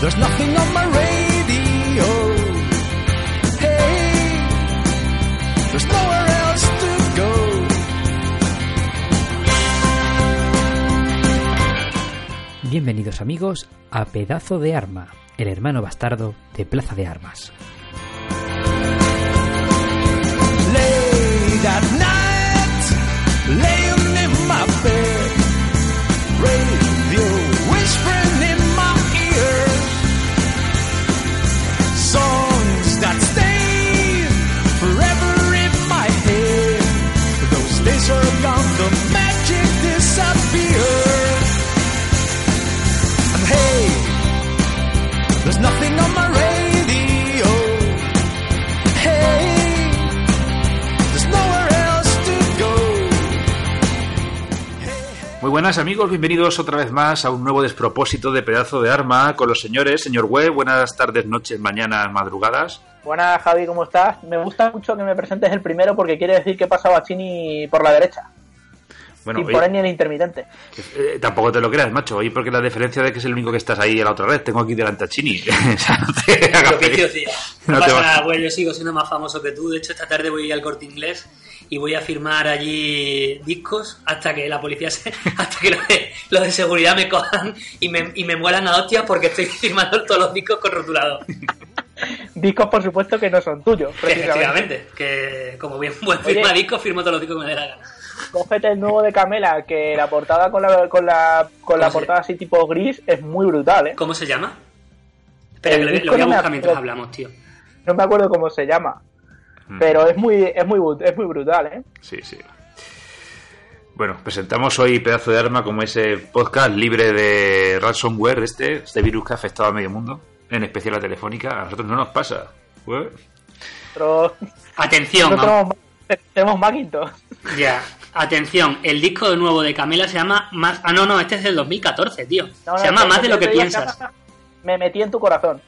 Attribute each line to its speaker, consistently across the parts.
Speaker 1: There's nothing on my radio. Hey, there's nowhere else to go.
Speaker 2: Bienvenidos amigos a Pedazo de Arma, el hermano bastardo de Plaza de Armas.
Speaker 3: Muy buenas amigos, bienvenidos otra vez más a un nuevo despropósito de pedazo de arma con los señores. Señor Web, buenas tardes, noches, mañanas, madrugadas.
Speaker 4: Buenas, Javi, ¿cómo estás? Me gusta mucho que me presentes el primero porque quiere decir que he pasado a Chini por la derecha.
Speaker 3: Bueno,
Speaker 4: sin
Speaker 3: hoy-
Speaker 4: poner ni el intermitente.
Speaker 3: eh, tampoco te lo creas, macho, hoy porque la diferencia de que es el único que estás ahí a la otra vez, tengo aquí delante a Chini. O sea, no te. No
Speaker 5: pasa nada, güey. Yo sigo siendo más famoso que tú. De hecho, esta tarde voy a ir al corte inglés y voy a firmar allí discos hasta que la policía se, hasta que los de, los de seguridad me cojan y me, y me muelan a hostias porque estoy firmando todos los discos con rotulador.
Speaker 4: Discos, por supuesto, que no son tuyos.
Speaker 5: Efectivamente. Que como bien buen
Speaker 4: Oye.
Speaker 5: firma discos, firmo todos los discos que me dé la gana.
Speaker 4: Cógete el nuevo de Camela, que la portada con la, con la, con la
Speaker 5: ¿Cómo se-
Speaker 4: portada así tipo gris es muy brutal, ¿eh?
Speaker 5: ¿Cómo se llama? Espera,
Speaker 4: El
Speaker 5: que lo, lo voy a buscar mientras hablamos, tío.
Speaker 4: No me acuerdo cómo se llama.
Speaker 3: Mm.
Speaker 4: Pero es muy, es muy, bu- es muy brutal, ¿eh?
Speaker 3: Sí, sí. Bueno, presentamos hoy Pedazo de Arma como ese podcast libre de ransomware, este, este virus que ha afectado a medio mundo, en especial a Telefónica. A nosotros no nos pasa. ¿eh?
Speaker 4: Nosotros,
Speaker 5: Atención,
Speaker 4: nosotros tenemos, tenemos Macintosh.
Speaker 5: ya. Atención, el disco nuevo de Camela se llama más. Ah, no, no, este es del 2014, tío.
Speaker 4: No, no,
Speaker 5: se llama
Speaker 4: no,
Speaker 5: Más de lo que piensas.
Speaker 4: Me metí en tu corazón.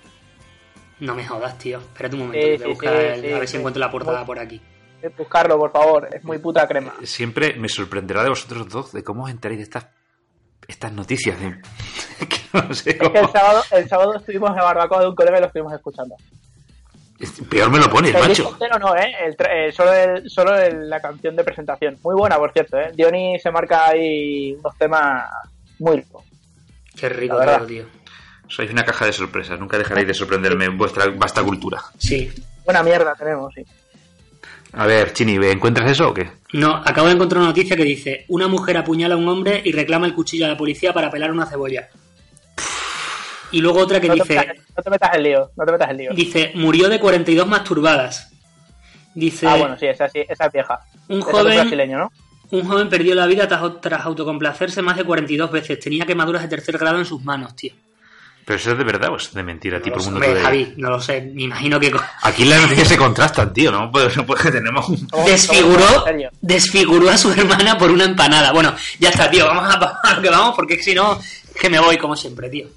Speaker 5: No me jodas, tío. Espérate un momento,
Speaker 4: Sí,
Speaker 5: voy a
Speaker 4: sí,
Speaker 5: buscar
Speaker 4: sí,
Speaker 5: el-
Speaker 4: sí,
Speaker 5: a ver si
Speaker 4: sí.
Speaker 5: encuentro la portada por aquí.
Speaker 4: Eh, Buscarlo, por favor. Es muy puta crema.
Speaker 3: Siempre me sorprenderá de vosotros dos de cómo os enteráis de estas, estas noticias. de- que no sé
Speaker 4: Es que el sábado, el sábado estuvimos en la barbacoa de un colega y lo estuvimos escuchando.
Speaker 3: Peor me lo pones,
Speaker 4: El disco
Speaker 3: macho.
Speaker 4: entero no, ¿eh? El eh, solo el- solo el- la canción de presentación. Muy buena, por cierto, ¿eh? Diony se marca ahí unos temas muy ricos.
Speaker 5: Qué rico todo, tío.
Speaker 3: Sois una caja de sorpresas. Nunca dejaréis de sorprenderme en vuestra vasta cultura.
Speaker 5: Sí.
Speaker 4: Buena mierda tenemos, sí.
Speaker 3: A ver, Chini, ¿encuentras eso o qué?
Speaker 5: No, acabo de encontrar una noticia que dice: Una mujer apuñala a un hombre y reclama el cuchillo a la policía para pelar una cebolla. Y luego otra que
Speaker 4: No
Speaker 5: dice:
Speaker 4: metas, no te metas en lío, no te metas en lío.
Speaker 5: Dice, murió de 42 masturbadas. Dice,
Speaker 4: Ah, bueno, sí, esa, sí, esa es vieja.
Speaker 5: Un joven-
Speaker 4: brasileño, ¿no?
Speaker 5: un joven perdió la vida tras, tras autocomplacerse más de 42 veces. Tenía quemaduras de tercer grado en sus manos, tío.
Speaker 3: ¿Pero eso es de verdad o es de mentira? tipo, el mundo de-
Speaker 5: Javi, no lo sé. Me imagino que
Speaker 3: Aquí las noticias se contrastan, tío. No puede, no puede tenemos un...
Speaker 5: Desfiguró, desfiguró a su hermana por una empanada. Bueno, ya está, tío. Vamos a, a lo que vamos porque si no, que me voy como siempre, tío.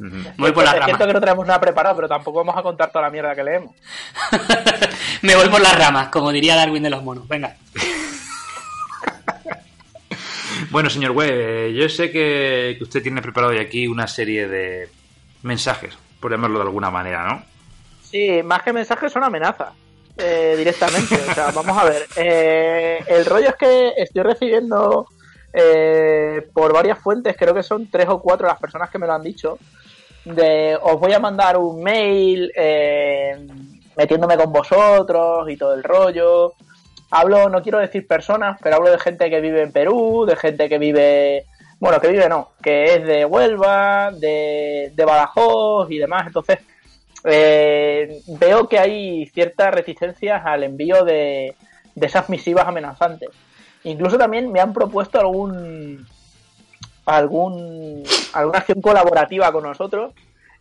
Speaker 5: Me voy por las
Speaker 4: es cierto
Speaker 5: ramas.
Speaker 4: que no tenemos nada preparado, pero tampoco vamos a contar toda la mierda que leemos.
Speaker 5: me voy por las ramas, como diría Darwin de los monos. Venga.
Speaker 3: Bueno, señor Webb, eh, yo sé que, que usted tiene preparado hoy aquí una serie de mensajes, por llamarlo de alguna manera, ¿no?
Speaker 4: Sí, más que mensajes son amenazas. eh, directamente. O sea, vamos a ver. eh, el rollo es que estoy recibiendo eh, por varias fuentes, creo que son tres o cuatro las personas que me lo han dicho. De os voy a mandar un mail eh, metiéndome con vosotros y todo el rollo. Hablo, no quiero decir personas, pero hablo de gente que vive en Perú, de gente que vive, bueno, que vive no, que es de Huelva, de, de Badajoz y demás. Entonces, eh, veo que hay ciertas reticencias al envío de, de esas misivas amenazantes. Incluso también me han propuesto algún algún alguna acción colaborativa con nosotros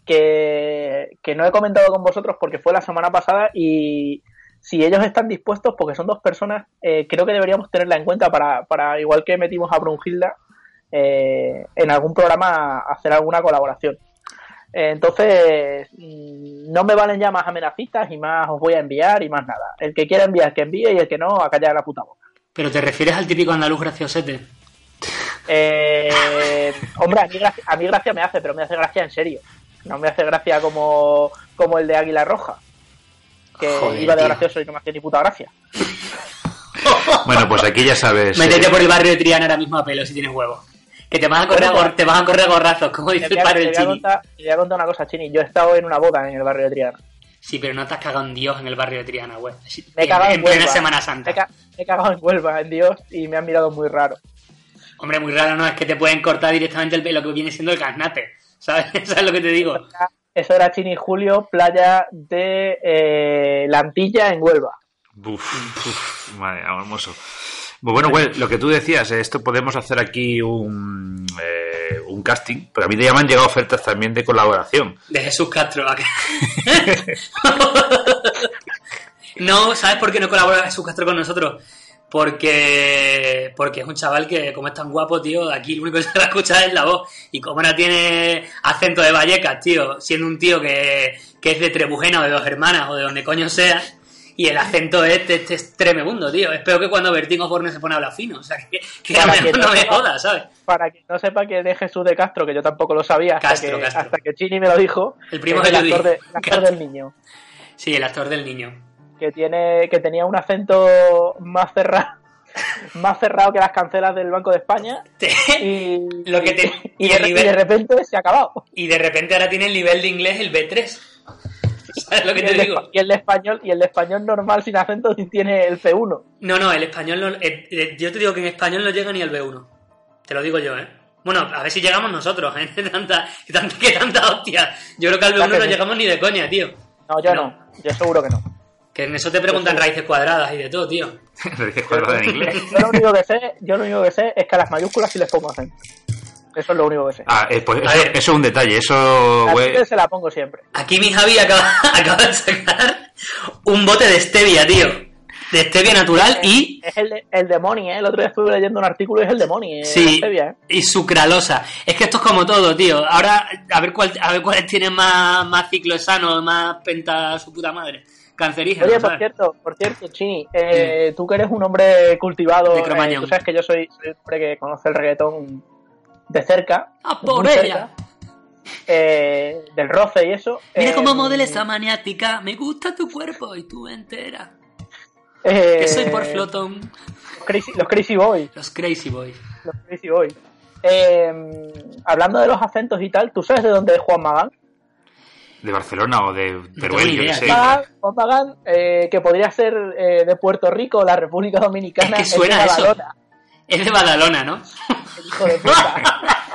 Speaker 4: que, que no he comentado con vosotros porque fue la semana pasada y si ellos están dispuestos, porque son dos personas, eh, creo que deberíamos tenerla en cuenta para, para igual que metimos a Brunhilda, eh, en algún programa hacer alguna colaboración. Eh, Entonces, mm, no me valen ya más amenazitas y más os voy a enviar y más nada. El que quiera enviar, que envíe y el que no, a callar la puta boca.
Speaker 5: Pero te refieres al típico andaluz graciosete.
Speaker 4: Eh, hombre, a mí, gracia, a mí gracia me hace, pero me hace gracia en serio. No me hace gracia como, como el de Águila Roja. Que
Speaker 5: Joder,
Speaker 4: iba de
Speaker 5: tío.
Speaker 4: gracioso y no me hacía ni puta gracia.
Speaker 3: Bueno, pues aquí ya sabes.
Speaker 5: Métete
Speaker 3: eh,
Speaker 5: por el barrio de Triana ahora mismo a pelo si tienes huevos. Que te vas a correr, a te vas a correr a gorrazos, como dice el padre
Speaker 4: te
Speaker 5: del
Speaker 4: voy a
Speaker 5: Chini.
Speaker 4: contar, te voy a contar una cosa, Chini. Yo he estado en una boda en el barrio de Triana.
Speaker 5: Sí, pero no te has cagado en Dios en el barrio de Triana, güey.
Speaker 4: Me he
Speaker 5: En,
Speaker 4: cagado en,
Speaker 5: en plena
Speaker 4: Huelva.
Speaker 5: Semana
Speaker 4: Me he,
Speaker 5: Santa.
Speaker 4: ca- me he cagado en Huelva, en Dios, y me han mirado muy raro.
Speaker 5: Hombre, muy raro, ¿no? Es que te pueden cortar directamente el pelo que viene siendo el casnate. ¿Sabes? ¿Sabes lo que te digo?
Speaker 4: Eso era Chini Julio, playa de eh, La Antilla en Huelva.
Speaker 3: Uf, uf, madre, hermoso. Pues bueno, güey, lo que tú decías, eh, esto podemos hacer aquí un, eh, un casting, pero a mí ya me han llegado ofertas también de colaboración.
Speaker 5: De Jesús Castro. ¿a qué? no, ¿sabes por qué no colabora Jesús Castro con nosotros? Porque porque es un chaval que, como es tan guapo, tío, aquí lo único que se va a escuchar es la voz. Y como ahora tiene acento de Vallecas, tío, siendo un tío que, que es de Trebujena o de Dos Hermanas o de donde coño sea, y el acento este es tremendo, tío. Es peor que cuando Bertín Osborne se pone a hablar fino. O sea, que, que
Speaker 4: Para
Speaker 5: no, me,
Speaker 4: que no
Speaker 5: no me
Speaker 4: sepa-
Speaker 5: jodas, ¿sabes?
Speaker 4: Para quien no sepa quién es Jesús de Castro, que yo tampoco lo sabía hasta,
Speaker 5: Castro,
Speaker 4: que,
Speaker 5: Castro.
Speaker 4: hasta que Chini me lo dijo.
Speaker 5: El primo
Speaker 4: es
Speaker 5: de
Speaker 4: el actor, de- el actor del niño.
Speaker 5: Sí, el actor del niño.
Speaker 4: que tiene que tenía un acento más cerrado más cerrado que las cancelas del Banco de España y,
Speaker 5: Lo que te-
Speaker 4: y,
Speaker 5: y
Speaker 4: de, y de repente se ha acabado
Speaker 5: Y de repente ahora tiene el nivel de inglés el B3. ¿Sabes lo que
Speaker 4: y
Speaker 5: te
Speaker 4: el, de,
Speaker 5: digo?
Speaker 4: y el de español y el español normal sin acento tiene el C1
Speaker 5: No, no, el español no. eh, eh, yo te digo que en español no llega ni al B1. Te lo digo yo, ¿eh? Bueno, a ver si llegamos nosotros, ¿eh? Tanta, tanta, que tanta hostia. Yo creo que al B1
Speaker 4: Claro que
Speaker 5: no
Speaker 4: sí.
Speaker 5: llegamos ni de coña, tío.
Speaker 4: no yo
Speaker 5: No.
Speaker 4: no, yo seguro que no
Speaker 5: Que en eso te preguntan raíces cuadradas y de todo, tío.
Speaker 3: Lo dices cuadrado en inglés.
Speaker 4: yo lo único que sé yo lo único que sé es que a las mayúsculas sí les pongo acento eso es lo único que sé
Speaker 3: Ah, eh, pues
Speaker 5: A
Speaker 3: eso,
Speaker 5: ver.
Speaker 3: eso es un detalle, eso,
Speaker 4: la se la pongo siempre
Speaker 5: Aquí mi Javi acaba, acaba de sacar un bote de stevia, tío. De stevia natural y
Speaker 4: es el, el demonio ¿eh? el otro día estuve leyendo un artículo y es el demonio ¿eh?
Speaker 5: Sí,
Speaker 4: stevia, ¿eh?
Speaker 5: y sucralosa. Es que esto es como todo, tío. Ahora, a ver cuál, a ver cuáles tienen más, más ciclos sanos, más penta su puta madre. Cancerígenos,
Speaker 4: Oye, por
Speaker 5: ¿sabes?
Speaker 4: cierto, por cierto, Chini, eh, tú que eres un hombre cultivado, eh, tú sabes que yo soy, soy un hombre que conoce el reggaetón de cerca,
Speaker 5: ¡A por
Speaker 4: muy
Speaker 5: ella!
Speaker 4: cerca, eh, del roce y eso.
Speaker 5: Mira
Speaker 4: eh,
Speaker 5: cómo modela esa maniática. Me gusta tu cuerpo y tú entera.
Speaker 4: eh,
Speaker 5: Que soy por flotón.
Speaker 4: Los Crazy, los Crazy Boys,
Speaker 5: Los Crazy Boys.
Speaker 4: los Crazy Boys. Eh, hablando de los acentos y tal, ¿tú sabes de dónde es Juan Magán?
Speaker 3: De Barcelona o de Teruel, yo qué sé.
Speaker 4: Magán, Juan Magán, eh, que podría ser eh, de Puerto Rico o la República Dominicana,
Speaker 5: Es que suena
Speaker 4: de
Speaker 5: eso.
Speaker 4: Badalona,
Speaker 5: Es de Badalona, ¿no?
Speaker 4: el hijo de puta.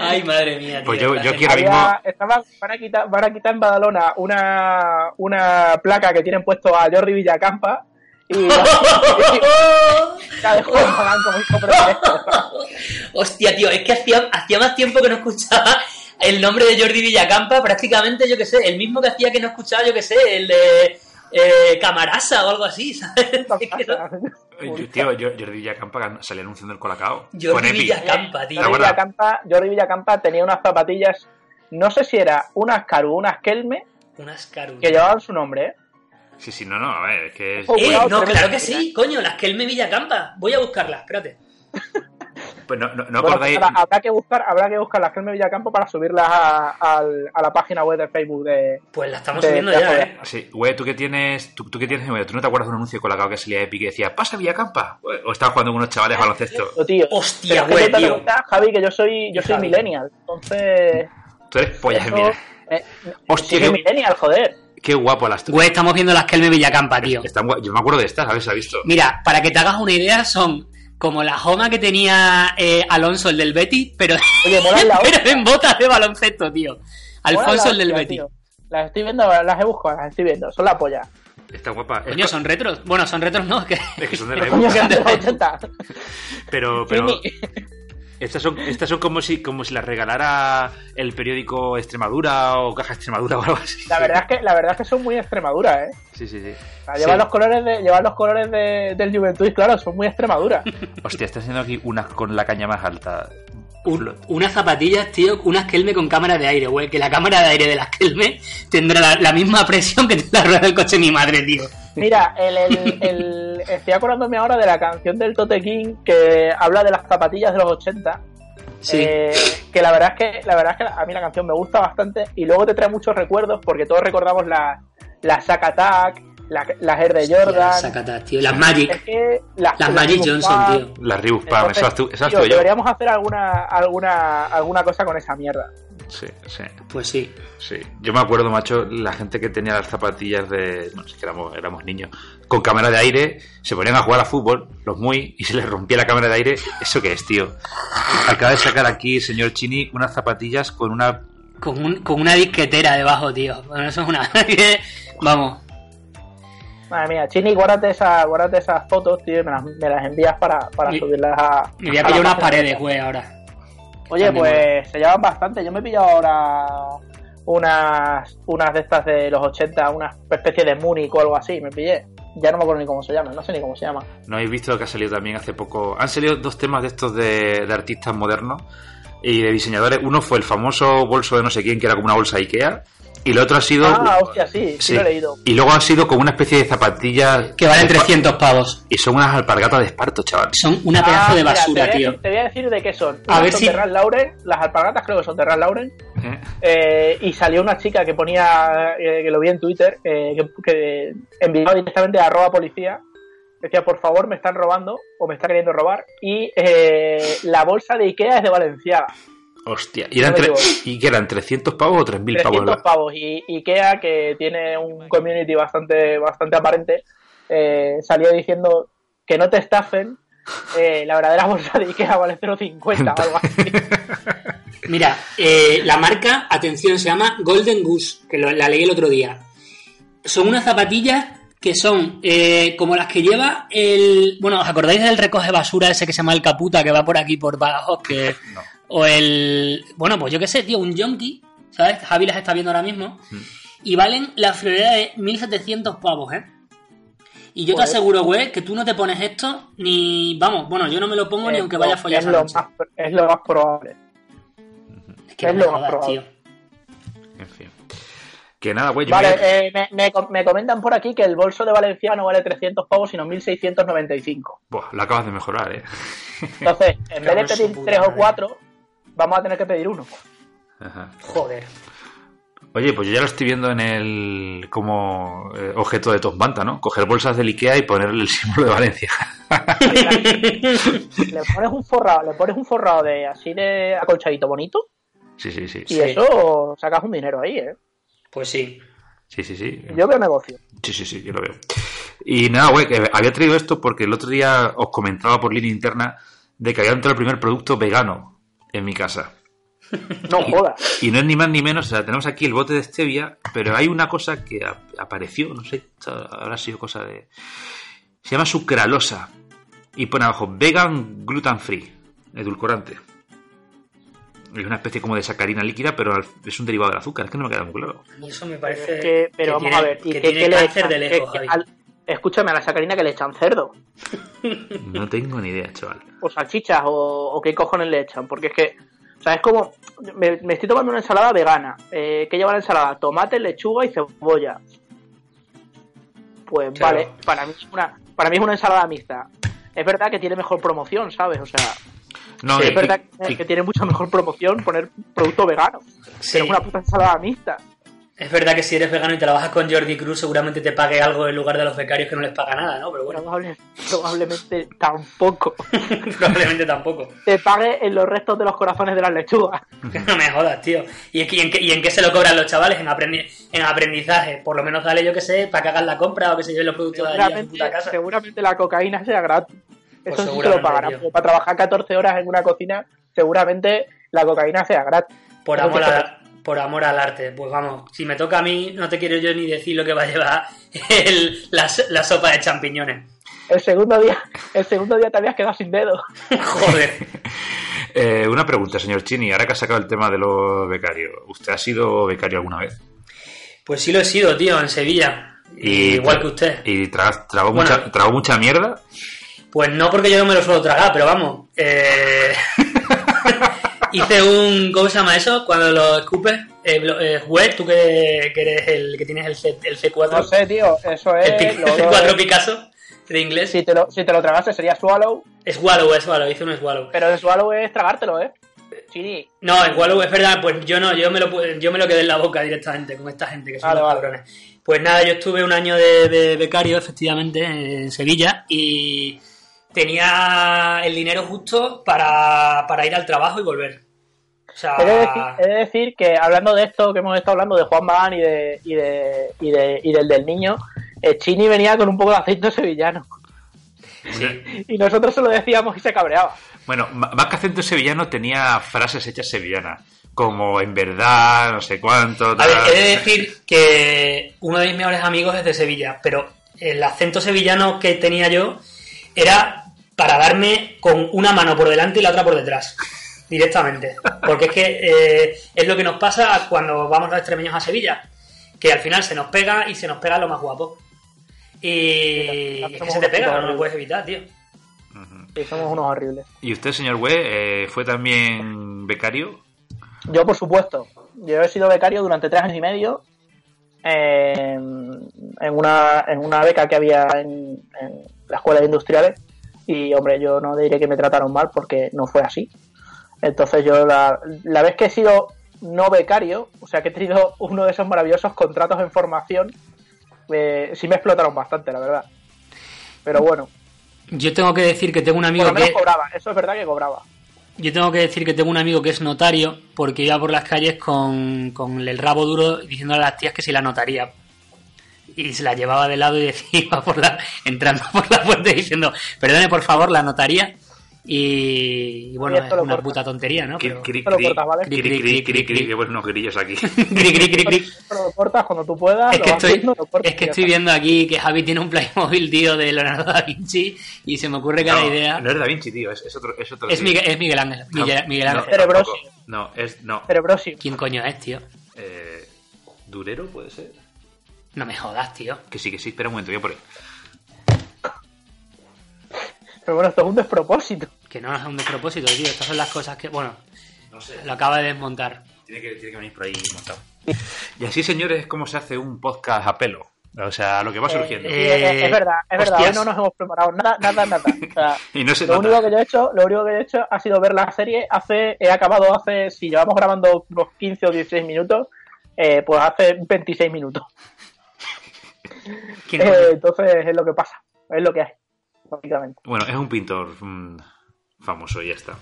Speaker 5: Ay, madre mía, tío.
Speaker 3: Pues yo- yo quiero-
Speaker 4: Había-
Speaker 3: mismo-
Speaker 4: estaban- van, a quitar, van a quitar en Badalona una, una placa que tienen puesto a Jordi Villacampa y la, la de Juan Magán como hijo predilecto.
Speaker 5: Hostia, tío, es que hacía, hacía más tiempo que no escuchaba el nombre de Jordi Villacampa, prácticamente, yo que sé, el mismo que hacía que no escuchaba, yo que sé, el de eh, Camarasa o algo así, ¿sabes?
Speaker 3: Tío, Jordi Villacampa salía anunciando el Colacao.
Speaker 5: Jordi. Villacampa, tío.
Speaker 3: ¿Te
Speaker 4: Jordi? Villacampa, Jordi Villacampa tenía unas zapatillas, no sé si era unas Caru, unas Kelme,
Speaker 5: Unas carunas.
Speaker 4: que llevaban su nombre, ¿eh?
Speaker 3: Sí, sí, no, no, a ver, es que es...
Speaker 4: Oh,
Speaker 5: Eh, no, claro que sí, coño, las Kelme Villacampa. Voy a buscarlas, espérate.
Speaker 3: Pues no, no, no
Speaker 4: Bueno,
Speaker 3: acordáis...
Speaker 4: habrá, habrá que buscar, habrá que buscar las Kelme Villacampa para subirlas a, a la página web de Facebook de...
Speaker 5: Pues la estamos
Speaker 4: De-
Speaker 5: subiendo
Speaker 4: de
Speaker 5: ya,
Speaker 4: joder.
Speaker 5: ¿eh?
Speaker 3: Sí, güey, tú que tienes, tú, tú que tienes, güey, tú no te acuerdas de un anuncio de Colacao que salía Epi que decía, pasa Villacampa, o estabas jugando con unos chavales a baloncesto.
Speaker 4: Tío, tío.
Speaker 5: Hostia,
Speaker 4: Pero es que
Speaker 5: güey,
Speaker 4: te Javi, que yo soy, yo soy
Speaker 5: Javi.
Speaker 4: millennial, entonces...
Speaker 3: Tú eres pollas de
Speaker 4: Eso-
Speaker 3: mira.
Speaker 4: eh,
Speaker 3: Hostia,
Speaker 4: sí soy
Speaker 3: qué-
Speaker 4: millennial, joder.
Speaker 3: Qué guapo las.
Speaker 5: Güey, estamos viendo las Kelme Villacampa, tío.
Speaker 3: Están Yo me acuerdo de estas, ¿sabes? ¿Se ha visto?
Speaker 5: Mira, para que te hagas una idea, son como la joma que tenía eh, Alonso, el del Betty, pero,
Speaker 4: Oye, mola la
Speaker 5: pero
Speaker 4: hostia.
Speaker 5: en botas de baloncesto, tío. Alfonso,
Speaker 4: la
Speaker 5: el del Betty.
Speaker 4: Las estoy viendo, las he buscado, las estoy viendo. Son la polla.
Speaker 3: Está guapa.
Speaker 5: Coño,
Speaker 3: co-
Speaker 5: son retros. Bueno, son retros no, que...
Speaker 3: Es que son de la época.
Speaker 4: que de los 80.
Speaker 3: Pero, pero
Speaker 4: Sí,
Speaker 3: estas son, estas son como si, como si las regalara el periódico Extremadura o Caja Extremadura o algo así.
Speaker 4: La verdad es que, la verdad es que son muy Extremadura, ¿eh?
Speaker 3: Sí, sí, sí.
Speaker 4: O sea, llevan
Speaker 3: Sí.
Speaker 4: los colores de, llevan los colores de, del Juventud y claro, son muy Extremadura.
Speaker 3: Hostia, está haciendo aquí unas con la caña más alta.
Speaker 5: Un- unas zapatillas, tío, unas Kelme con cámara de aire, güey. Que la cámara de aire de las Kelme tendrá la, la misma presión que la rueda del coche de mi madre, tío.
Speaker 4: Mira, el, el- el- estoy acordándome ahora de la canción del Tote King que habla de las zapatillas de los 80.
Speaker 5: Sí.
Speaker 4: Eh, que la verdad es que la verdad es que a mí la canción me gusta bastante y luego te trae muchos recuerdos porque todos recordamos la la Sack Attack, la, las Air de Jordan.
Speaker 5: Las tío. Las Magic.
Speaker 4: Es que las,
Speaker 5: Las
Speaker 4: las
Speaker 5: Magic Johnson, tío.
Speaker 3: La Reebok esas tú, esas
Speaker 4: tío,
Speaker 3: tú yo.
Speaker 4: deberíamos hacer alguna alguna alguna cosa con esa mierda.
Speaker 3: Sí, sí,
Speaker 5: Pues sí.
Speaker 3: sí. Yo me acuerdo, macho, la gente que tenía las zapatillas de. No sé, que éramos, éramos niños. Con cámara de aire, se ponían a jugar a fútbol, los muy, y se les rompía la cámara de aire. ¿Eso qué es, tío? Acaba de sacar aquí, señor Chini, unas zapatillas con una
Speaker 5: Con, un- con una disquetera debajo, tío. Bueno, eso es una... Vamos.
Speaker 4: Madre mía, Chini, guárdate, esa, guárdate esas fotos, tío, y me las, me las envías para, para
Speaker 5: Me-
Speaker 4: subirlas a.
Speaker 5: Me voy a
Speaker 4: a la
Speaker 5: pillar unas paredes, güey, ahora.
Speaker 4: Oye, pues se llevan bastante. Yo me he pillado ahora unas, unas de estas de los 80, una especie de Múnich o algo así, me pillé. Ya no me acuerdo ni cómo se llama, no sé ni cómo se llama.
Speaker 3: ¿No habéis visto que ha salido también hace poco? Han salido dos temas de estos de, de artistas modernos y de diseñadores. Uno fue el famoso bolso de no sé quién, que era como una bolsa Ikea. Y el otro ha sido.
Speaker 4: Ah, hostia, sí, sí, lo he leído.
Speaker 3: Y luego han sido como una especie de zapatillas.
Speaker 5: Que valen 300 pavos.
Speaker 3: Y son unas alpargatas de esparto, chaval.
Speaker 5: Son una pedazo
Speaker 4: Ah,
Speaker 5: de
Speaker 4: mira,
Speaker 5: basura,
Speaker 4: te voy a
Speaker 5: tío.
Speaker 4: decir- te voy a decir de qué son.
Speaker 5: A
Speaker 4: Unas
Speaker 5: ver
Speaker 4: son
Speaker 5: si-
Speaker 4: de Ralph Lauren, las alpargatas creo que son de Ralph Lauren.
Speaker 3: ¿Eh?
Speaker 4: Eh, y salió una chica que ponía, eh, que lo vi en Twitter, eh, que, que enviaba directamente a arroba policía. Decía, por favor, me están robando o me está queriendo robar. Y eh, la bolsa de Ikea es de Valenciaga.
Speaker 3: Hostia. ¿Y, eran
Speaker 4: No me
Speaker 3: tre-
Speaker 4: equivoco.
Speaker 3: ¿Y qué eran? ¿300 pavos o 3.000 pavos?
Speaker 4: 300 pavos. Y Ikea, que tiene un community bastante, bastante aparente, eh, salió diciendo que no te estafen. eh, la verdadera bolsa de Ikea vale 0,50 o algo así.
Speaker 5: Mira, eh, la marca, atención, se llama Golden Goose, que lo- la leí el otro día. Son unas zapatillas que son eh, como las que lleva el... Bueno, ¿os acordáis del recoge basura ese que se llama el Caputa, que va por aquí, por Badajoz? Que,
Speaker 3: No.
Speaker 5: O el... Bueno, pues yo qué sé, tío, un Yonki, ¿sabes? Javi las está viendo ahora mismo. Y valen la friolera de 1700 pavos, ¿eh? Y yo te aseguro, güey, que tú no te pones esto ni... Vamos, bueno, yo no me lo pongo ni aunque vaya a follar
Speaker 4: es
Speaker 5: esa
Speaker 4: lo,
Speaker 5: noche.
Speaker 4: más, es lo más probable.
Speaker 5: Es que
Speaker 4: es
Speaker 5: no me
Speaker 4: lo más
Speaker 5: jodas,
Speaker 4: probable.
Speaker 5: tío.
Speaker 3: Que nada, güey.
Speaker 4: Vale,
Speaker 3: me-
Speaker 4: eh, me, me, me comentan por aquí que el bolso de Valencia no vale 300 pavos, sino 1695.
Speaker 3: Buah, lo acabas de mejorar, ¿eh?
Speaker 4: Entonces, en vez de pedir 3 o. 4, vamos a tener que pedir uno.
Speaker 3: Ajá.
Speaker 5: Joder.
Speaker 3: Oye, pues yo ya lo estoy viendo en el como eh, objeto de Top Manta, ¿no? Coger bolsas del Ikea y ponerle el símbolo de Valencia.
Speaker 4: Le pones un forrado, le pones un forrado de así de acolchadito bonito
Speaker 3: sí, sí, sí.
Speaker 4: y
Speaker 5: Sí.
Speaker 4: eso sacas un dinero ahí, ¿eh?
Speaker 5: Pues sí.
Speaker 3: Sí, sí, sí.
Speaker 4: Yo veo negocio.
Speaker 3: Sí, sí, sí, yo lo veo. Y nada, güey, que había traído esto porque el otro día os comentaba por línea interna de que había entrado el primer producto vegano en mi casa.
Speaker 4: No jodas.
Speaker 3: Y no es ni más ni menos, o sea, tenemos aquí el bote de stevia, pero hay una cosa que ap- apareció, no sé, esto habrá sido cosa de... Se llama sucralosa. Y pone abajo, vegan gluten free, edulcorante. Es una especie como de sacarina líquida, pero es un derivado del azúcar, es que no me queda muy claro.
Speaker 5: A mí eso me parece.
Speaker 4: Es que- pero vamos
Speaker 5: tiene,
Speaker 4: a ver, ¿y
Speaker 5: que
Speaker 4: qué,
Speaker 5: tiene
Speaker 4: le echan?
Speaker 5: de lejos,
Speaker 4: ¿Qué-
Speaker 5: Javi.
Speaker 4: al- escúchame, a la sacarina que le echan cerdo,
Speaker 3: No tengo ni idea, chaval.
Speaker 4: o salchichas, o, o qué cojones le echan, porque es que, o sea, es como, me, me estoy tomando una ensalada vegana, eh, ¿qué lleva la ensalada? Tomate, lechuga y cebolla. Pues
Speaker 5: Claro.
Speaker 4: vale, para mí, es una, para mí es una ensalada mixta. Es verdad que tiene mejor promoción, ¿sabes? O sea,
Speaker 3: No,
Speaker 4: es
Speaker 3: y-
Speaker 4: verdad
Speaker 3: y-
Speaker 4: que tiene mucha mejor promoción poner producto vegano.
Speaker 5: Sí.
Speaker 4: Pero es una puta ensalada mixta.
Speaker 5: Es verdad que si eres vegano y trabajas con Jordi Cruz, seguramente te pague algo en lugar de los becarios que no les paga nada, ¿no? Pero bueno,
Speaker 4: Probable- probablemente tampoco.
Speaker 5: probablemente tampoco.
Speaker 4: Te pague en los restos de los corazones de las lechugas.
Speaker 5: No me jodas, tío. ¿Y, es que- y en, qué, y en qué se lo cobran los chavales? En, aprendi- en aprendizaje. Por lo menos dale, yo que sé, para que hagan la compra o que se lleven los productos de allí a su
Speaker 4: Seguramente,
Speaker 5: puta casa.
Speaker 4: seguramente la cocaína sea gratis.
Speaker 5: Pues
Speaker 4: Eso sí se
Speaker 5: seguramente,
Speaker 4: lo pagarán. para trabajar 14 horas en una cocina, seguramente la cocaína sea gratis.
Speaker 5: Por amor, a, por amor al arte. Pues vamos, si me toca a mí, no te quiero yo ni decir lo que va a llevar el- la, la sopa de champiñones.
Speaker 4: El segundo día, el segundo día te habías quedado sin dedo.
Speaker 5: Joder.
Speaker 3: Eh, una pregunta, señor Chini, ahora que ha sacado el tema de los becarios, ¿usted ha sido becario alguna vez?
Speaker 5: Pues sí lo he sido, tío, en Sevilla. Igual que usted.
Speaker 3: ¿Y tra- tragó,
Speaker 5: Bueno.
Speaker 3: mucha, tragó mucha mierda?
Speaker 5: Pues no porque yo no me lo suelo tragar, pero vamos. eh, hice un. ¿Cómo se llama eso? Cuando lo escupes. Eh, eh, juez, tú que, que eres el que tienes el, C, el C4.
Speaker 4: No sé, tío, eso es. lo-
Speaker 5: el C4 Picasso de inglés.
Speaker 4: si, te lo, si te lo tragase sería swallow,
Speaker 5: Swallow, es Swallow, hice un Swallow.
Speaker 4: pero el swallow es tragártelo, ¿eh? Chini,
Speaker 5: No, el Swallow es verdad, pues yo no, yo me lo, yo me lo quedé en la boca directamente con esta gente que son
Speaker 4: Vale,
Speaker 5: los
Speaker 4: vale.
Speaker 5: cabrones. Pues nada, yo estuve un año de, de becario, efectivamente, en Sevilla y tenía el dinero justo para, para ir al trabajo y volver. O sea,
Speaker 4: He de, decir, he de decir que hablando de esto que hemos estado hablando de Juan Magán y, de, y, de, y, de, y del del niño, eh, Chini venía con un poco de acento sevillano.
Speaker 5: sí.
Speaker 4: Y nosotros se lo decíamos y se cabreaba.
Speaker 3: Bueno, más que acento sevillano tenía frases hechas sevillanas, como en verdad, no sé cuánto.
Speaker 5: A
Speaker 3: tal.
Speaker 5: ver, he de decir que uno de mis mejores amigos es de Sevilla, pero el acento sevillano que tenía yo era para darme con una mano por delante y la otra por detrás, directamente. Porque es que eh, es lo que nos pasa cuando vamos los extremeños a Sevilla, que al final se nos pega y se nos pega lo más guapo. Y es que se te pega, no lo puedes evitar, tío.
Speaker 4: Sí, somos unos horribles.
Speaker 3: ¿Y usted, señor Güe, eh, fue también becario?
Speaker 4: Yo, por supuesto. Yo he sido becario durante tres años y medio en, en una, en una beca que había en, en la escuela de industriales. Y, hombre, yo no diré que me trataron mal porque no fue así. Entonces, yo la, la vez que he sido no becario, o sea, que he tenido uno de esos maravillosos contratos en formación, eh, sí me explotaron bastante, la verdad. Pero bueno,
Speaker 5: Yo tengo que decir que tengo un
Speaker 4: por
Speaker 5: amigo
Speaker 4: lo menos
Speaker 5: que...
Speaker 4: cobraba. Eso es verdad que cobraba.
Speaker 5: Yo tengo que decir que tengo un amigo que es notario porque iba por las calles con, con el rabo duro diciéndole a las tías que si la notaría. Y se la llevaba de lado y decía, iba por la, entrando por la puerta diciendo, perdone por favor, la notaría. Y, y bueno,
Speaker 4: Y
Speaker 5: es una puta tontería, ¿no?
Speaker 3: Cri, grillos aquí.
Speaker 5: Cri, cri, cri, cri.
Speaker 4: Pero lo cortas cuando tú puedas.
Speaker 5: Es que estoy,
Speaker 4: cortas
Speaker 5: es que estoy viendo aquí que Javi tiene un Playmobil, tío, de Leonardo da Vinci y se me ocurre cada
Speaker 3: No,
Speaker 5: idea.
Speaker 3: No es Da Vinci, tío, es, es otro. Es, otro
Speaker 5: Es. Miguel, es Miguel Ángel.
Speaker 3: No,
Speaker 5: Miguel, Miguel
Speaker 3: no,
Speaker 5: Ángel.
Speaker 3: Tampoco. No, es. No.
Speaker 4: Cerebrosio.
Speaker 5: ¿Quién coño es, tío?
Speaker 3: Eh, ¿Durero puede ser?
Speaker 5: No me jodas, tío.
Speaker 3: Que sí, que sí, espera un momento, voy a por ahí.
Speaker 4: Pero bueno, esto es un despropósito.
Speaker 5: Que no es un despropósito, tío. Estas son las cosas que. Bueno,
Speaker 3: No sé.
Speaker 5: lo acaba de desmontar.
Speaker 3: Tiene que, tiene que venir por ahí montado. Y así, señores, es como se hace un podcast a pelo. O sea, lo que va surgiendo.
Speaker 4: Eh,
Speaker 5: Eh,
Speaker 4: es, es verdad, es verdad. Hoy no nos hemos preparado nada, nada, nada. O sea,
Speaker 3: y no se
Speaker 4: lo
Speaker 3: nota.
Speaker 4: único que yo he hecho, lo único que yo he hecho ha sido ver la serie. Hace, he acabado hace, si llevamos grabando unos 15 o 16 minutos, eh, pues hace 26 minutos.
Speaker 5: ¿Quién
Speaker 4: Eh, entonces es lo que pasa, es lo que hay, básicamente.
Speaker 3: Bueno, es un pintor mm, famoso y ya está.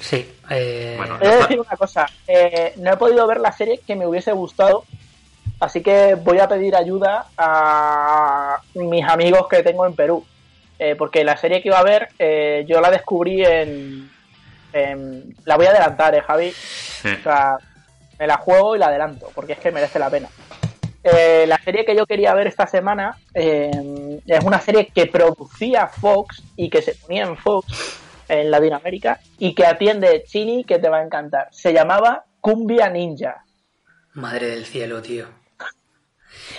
Speaker 5: Sí. Eh,
Speaker 3: Bueno,
Speaker 4: He de decir una cosa, eh, no he podido ver la serie que me hubiese gustado, así que voy a pedir ayuda a mis amigos que tengo en Perú, Eh, porque la serie que iba a ver eh, yo la descubrí en, en- La voy a adelantar, ¿eh, Javi?
Speaker 3: Sí.
Speaker 4: O sea, me la juego y la adelanto, porque es que merece la pena. Eh, la serie que yo quería ver esta semana eh, es una serie que producía Fox y que se ponía en Fox en Latinoamérica y que atiende Chini, que te va a encantar. Se llamaba Cumbia Ninja.
Speaker 5: Madre del cielo, tío.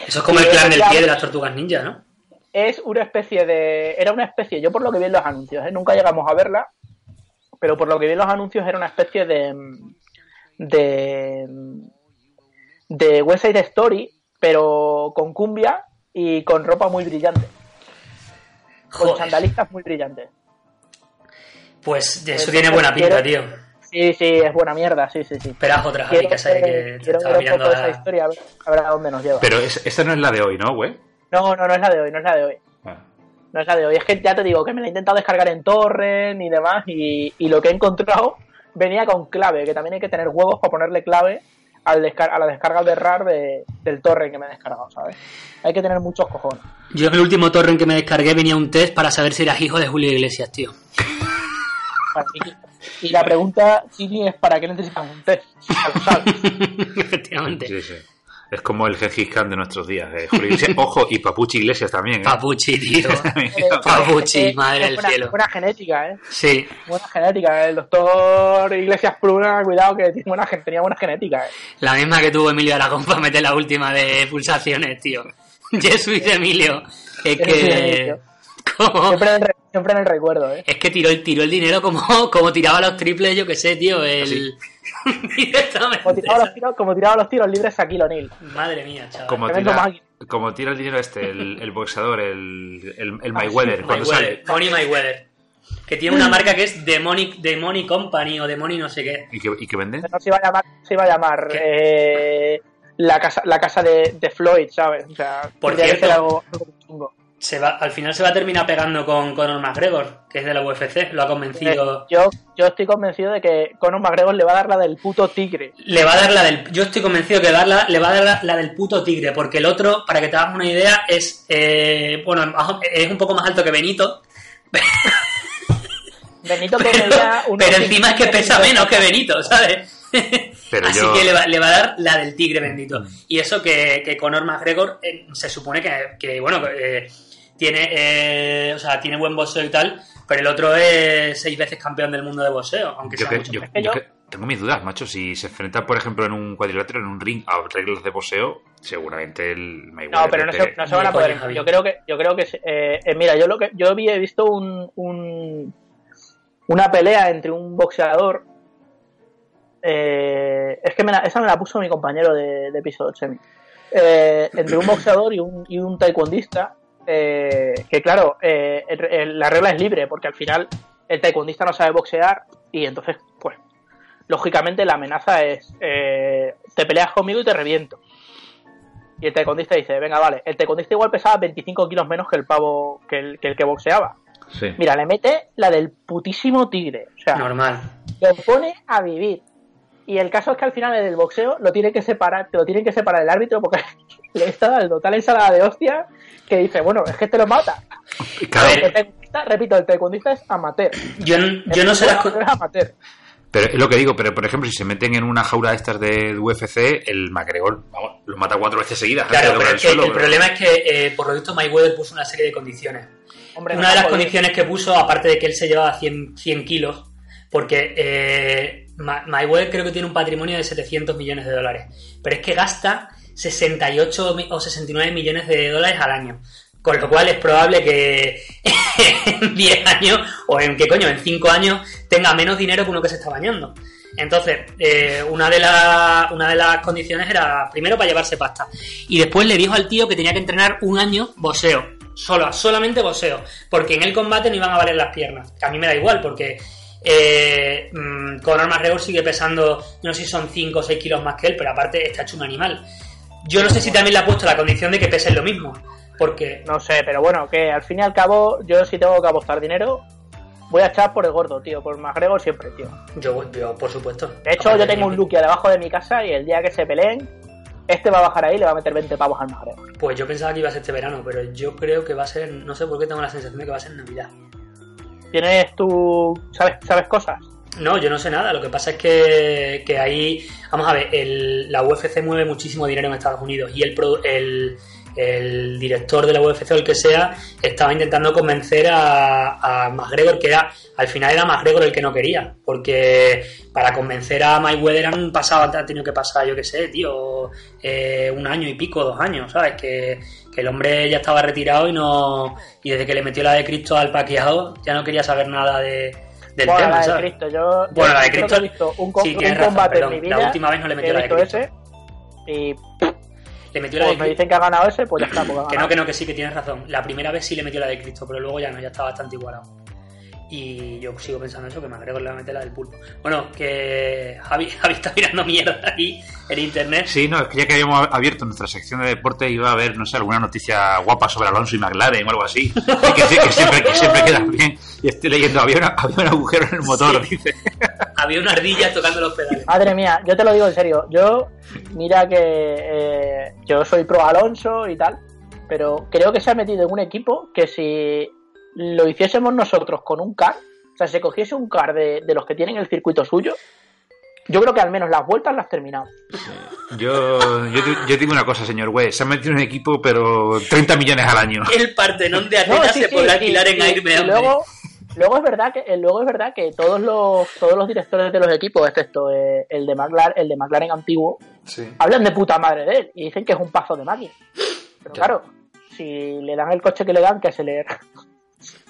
Speaker 5: Eso es como el clan del pie de las tortugas ninja, ¿no?
Speaker 4: Es una especie de. Era una especie, yo por lo que vi en los anuncios, ¿eh? nunca llegamos a verla, pero por lo que vi en los anuncios era una especie de. de. de West Side Story, pero con cumbia y con ropa muy brillante. Con sandalistas muy brillantes.
Speaker 5: Pues eso
Speaker 4: Pues
Speaker 5: tiene buena pinta,
Speaker 4: quiero-
Speaker 5: tío.
Speaker 4: Sí, sí, es buena mierda, sí, sí, sí.
Speaker 5: Esperas otra, Javi,
Speaker 4: Quiero,
Speaker 5: que que te estaba mirando
Speaker 4: poco esa
Speaker 5: a...
Speaker 4: historia, a ver, a ver a dónde nos lleva.
Speaker 3: Pero es- esta no es la de hoy, ¿no, güey?
Speaker 4: No, no, no es la de hoy, no es la de hoy.
Speaker 3: Ah.
Speaker 4: No es la de hoy. Es que ya te digo que me la he intentado descargar en torrent y demás. Y, y lo que he encontrado venía con clave, que también hay que tener huevos para ponerle clave al descar- a la descarga de RAR de- del torrent que me he descargado, ¿sabes? Hay que tener muchos cojones.
Speaker 5: Yo en el último torrent que me descargué venía un test para saber si eras hijo de Julio Iglesias, tío.
Speaker 4: Y la pregunta, Chini, es ¿para qué necesitan un test?
Speaker 5: Efectivamente.
Speaker 3: Sí, sí. Es como el Gengis Khan de nuestros días. eh. Julio Iglesias, ojo, y Papuchi Iglesias también. ¿eh?
Speaker 5: Papuchi, tío.
Speaker 4: Eh,
Speaker 5: Papuchi,
Speaker 4: eh,
Speaker 5: madre del
Speaker 4: buena,
Speaker 5: cielo.
Speaker 4: Buena genética, ¿eh?
Speaker 5: Sí.
Speaker 4: Buena genética. El doctor Iglesias Pruna, cuidado, que tiene buena, gen- tenía buena genética, ¿eh?
Speaker 5: La misma que tuvo Emilio Aragón para meter la última de pulsaciones, tío. Jesús Emilio. Es que. Como-
Speaker 4: Siempre en el, re- siempre en el recuerdo, ¿eh?
Speaker 5: Es que tiró el, tiró el dinero como, como tiraba los triples, yo que sé, tío. El... Directamente.
Speaker 4: Como tiraba, los tiros, como tiraba los tiros libres a Kilo.
Speaker 5: Madre mía, chaval.
Speaker 3: Como tira,
Speaker 4: máquina.
Speaker 3: como tira el dinero este, el, el boxeador, el, el, el Mayweather, cuando
Speaker 5: Mayweather,
Speaker 3: sale.
Speaker 5: Money Mayweather. Que tiene una marca que es Demonic, Demonic Company o Demonic no sé qué.
Speaker 3: ¿Y que, y que vende?
Speaker 4: No se iba a llamar, se iba a llamar eh, la casa, la casa de, de Floyd, ¿sabes? O sea,
Speaker 5: Por cierto.
Speaker 4: algo, algo chungo.
Speaker 5: Se va, al final se va a terminar pegando con Conor McGregor, que es de la UFC. Lo ha convencido.
Speaker 4: Eh, yo, yo estoy convencido de que Conor McGregor le va a dar la del puto tigre.
Speaker 5: Le va a dar la del. Yo estoy convencido que darla, le va a dar la, la del puto tigre, porque el otro, para que te hagas una idea, es. eh, bueno, es un poco más alto que Benito.
Speaker 4: Benito que
Speaker 5: Pero, pero encima es que pesa
Speaker 4: 50.
Speaker 5: menos que Benito, ¿sabes?
Speaker 3: Pero
Speaker 5: Así
Speaker 3: yo-
Speaker 5: que le va, le va a dar la del tigre bendito. Y eso que, que Conor McGregor eh, se supone que, que, bueno, eh, tiene, eh, o sea, tiene buen boxeo y tal, pero el otro es seis veces campeón del mundo de boxeo, aunque
Speaker 3: Yo,
Speaker 5: sea
Speaker 3: que-
Speaker 5: mucho
Speaker 3: yo-
Speaker 4: que
Speaker 3: tengo mis dudas, macho. Si se enfrenta, por ejemplo, en un cuadrilátero, en un ring, a reglas de boxeo, seguramente el Mayweather.
Speaker 4: No, pero no se, no se van a poder.
Speaker 5: Javi.
Speaker 4: Yo creo que, yo creo que, eh, eh, mira, yo lo que, yo había visto un, un- una pelea entre un boxeador. eh, es que me la- esa me la puso mi compañero de, de piso semi. Eh, entre un boxeador y un, y un taekwondista. Eh, que claro, eh, el- el- la regla es libre, porque al final el taekwondista no sabe boxear y entonces, pues, lógicamente la amenaza es eh, te peleas conmigo y te reviento. Y el taekwondista dice, venga, vale. El taekwondista igual pesaba 25 kilos menos que el pavo, que el que, el que boxeaba.
Speaker 3: Sí.
Speaker 4: Mira, le mete la del putísimo tigre. O sea,
Speaker 5: Normal.
Speaker 4: lo pone a vivir. Y el caso es que al final en el boxeo lo tiene que separar, te lo tienen que separar el árbitro porque le está dando tal ensalada de hostia que dice, bueno, es que te lo mata.
Speaker 3: Claro,
Speaker 5: ver,
Speaker 4: El taekwondista, repito, el taekwondista es amateur.
Speaker 5: Yo, yo no sé las co-
Speaker 4: Es amateur.
Speaker 3: pero es lo que digo, pero por ejemplo, si se meten en una jaula de estas de UFC, el McGregor, vamos, lo mata cuatro veces seguidas.
Speaker 5: Claro, pero
Speaker 3: tocar
Speaker 5: es que el,
Speaker 3: suelo, pero-
Speaker 5: problema es que, eh, por lo visto, Mayweather puso una serie de condiciones.
Speaker 4: Hombre,
Speaker 5: Una
Speaker 4: no
Speaker 5: de las condiciones que puso, aparte de que él se llevaba 100, 100 kilos, porque eh, Ma- Mayweather creo que tiene un patrimonio de 700 millones de dólares, pero es que gasta 68 mi- o 69 millones de dólares al año. Con lo cual es probable que en 10 años, o en qué coño, en 5 años, tenga menos dinero que uno que se está bañando. Entonces, eh, una, de la- una de las condiciones era, primero, para llevarse pasta. Y después le dijo al tío que tenía que entrenar un año boxeo. Solo, solamente boxeo. Porque en el combate no iban a valer las piernas. Que a mí me da igual, porque eh, mm, Conor McGregor sigue pesando, no sé si son 5 o 6 kilos más que él, pero aparte está hecho un animal. Yo no sé si también le ha puesto la condición de que pesen lo mismo. Porque
Speaker 4: No sé, pero bueno, que al fin y al cabo, yo si tengo que apostar dinero, voy a echar por el gordo, tío. Por McGregor siempre, tío.
Speaker 5: yo, yo por supuesto.
Speaker 4: De hecho,
Speaker 5: Aparte
Speaker 4: yo tengo un Lukia debajo de mi casa y el día que se peleen, este va a bajar ahí y le va a meter 20 pavos al McGregor.
Speaker 5: Pues yo pensaba que iba a ser este verano, pero yo creo que va a ser, no sé por qué tengo la sensación de que va a ser Navidad.
Speaker 4: ¿Tienes tú. ¿Sabes, sabes cosas?
Speaker 5: No, yo no sé nada. Lo que pasa es que, que ahí, vamos a ver, el- la UFC mueve muchísimo dinero en Estados Unidos y el, el director de la UFC o el que sea estaba intentando convencer a, a McGregor, que era, al final era McGregor el que no quería, porque para convencer a Mayweather han pasado, ha tenido que pasar, yo qué sé, tío, eh, un año y pico, dos años, ¿sabes? Que, que el hombre ya estaba retirado y no y desde que le metió la de Cristo al paqueado ya no quería saber nada de, del
Speaker 4: bueno,
Speaker 5: tema,
Speaker 4: la de
Speaker 5: ¿sabes?
Speaker 4: Cristo, yo.
Speaker 5: Bueno,
Speaker 4: yo
Speaker 5: la de Cristo-
Speaker 4: que he visto un,
Speaker 5: sí,
Speaker 4: un
Speaker 5: razón,
Speaker 4: combate
Speaker 5: perdón.
Speaker 4: en mi
Speaker 5: La última vez no le metió la de Cristo.
Speaker 4: ese. Y
Speaker 5: Le metió la de
Speaker 4: pues me
Speaker 5: Cristo.
Speaker 4: dicen que ha ganado ese, pues ya está. Pues
Speaker 5: Que no, que no, que sí, que tienes razón. La primera vez sí le metió la de Cristo, pero luego ya no, ya está bastante igualado. Y yo sigo pensando eso, que McGregor le va a meter la del pulpo. Bueno, que Javi, Javi está mirando mierda ahí en internet.
Speaker 3: Sí, no, es que ya que habíamos abierto nuestra sección de deporte iba a haber, no sé, alguna noticia guapa sobre Alonso y McLaren o algo así. Y que, sí, que siempre, que siempre quedan bien. Y estoy leyendo, había, una- había un agujero en el motor,
Speaker 5: Sí.
Speaker 3: dice.
Speaker 5: Había una ardilla tocando los pedales.
Speaker 4: Madre mía, yo te lo digo en serio. Yo, mira que eh, yo soy pro Alonso y tal, pero creo que se ha metido en un equipo que si lo hiciésemos nosotros con un car, O sea, si se cogiese un car de, de los que tienen el circuito suyo, yo creo que al menos las vueltas las has terminado.
Speaker 3: Yo, yo, digo una cosa, señor Güey. Se ha metido en un equipo, pero 30 millones al año.
Speaker 5: El Partenón de
Speaker 4: No,
Speaker 5: Atenas
Speaker 4: sí,
Speaker 5: se
Speaker 4: sí,
Speaker 5: podrá alquilar en
Speaker 4: y luego, luego es verdad que eh, luego es verdad que todos los todos los directores de los equipos, excepto eh, el de McLaren, el de McLaren antiguo,
Speaker 3: Sí.
Speaker 4: hablan de puta madre de él y dicen que es un paso de máquina. Pero
Speaker 3: Claro.
Speaker 4: claro, si le dan el coche que le dan, que se le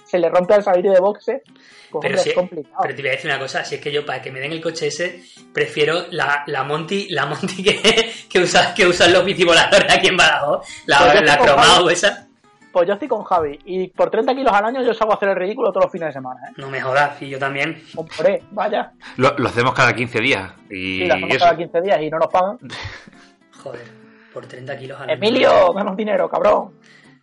Speaker 4: se le rompe al salir de boxe, pues
Speaker 5: Pero,
Speaker 4: hombre,
Speaker 5: si-
Speaker 4: es complicado.
Speaker 5: pero te voy a decir una cosa, si es que yo para que me den el coche ese, prefiero la, la Monty, la Monty que, que, usa, que usan los bicivoladores aquí en Badajoz, la,
Speaker 4: Pues
Speaker 5: la cromado esa.
Speaker 4: Pues yo estoy con Javi y por 30 kilos al año yo salgo a hacer el ridículo todos los fines de semana, ¿eh?
Speaker 5: No me jodas, y yo también.
Speaker 4: Hombre, vaya.
Speaker 3: Lo, lo hacemos cada 15 días. Y
Speaker 4: Y lo hacemos
Speaker 3: eso.
Speaker 4: cada 15 días y no nos pagan.
Speaker 5: Joder, por 30 kilos al año.
Speaker 4: Emilio, danos dinero, cabrón.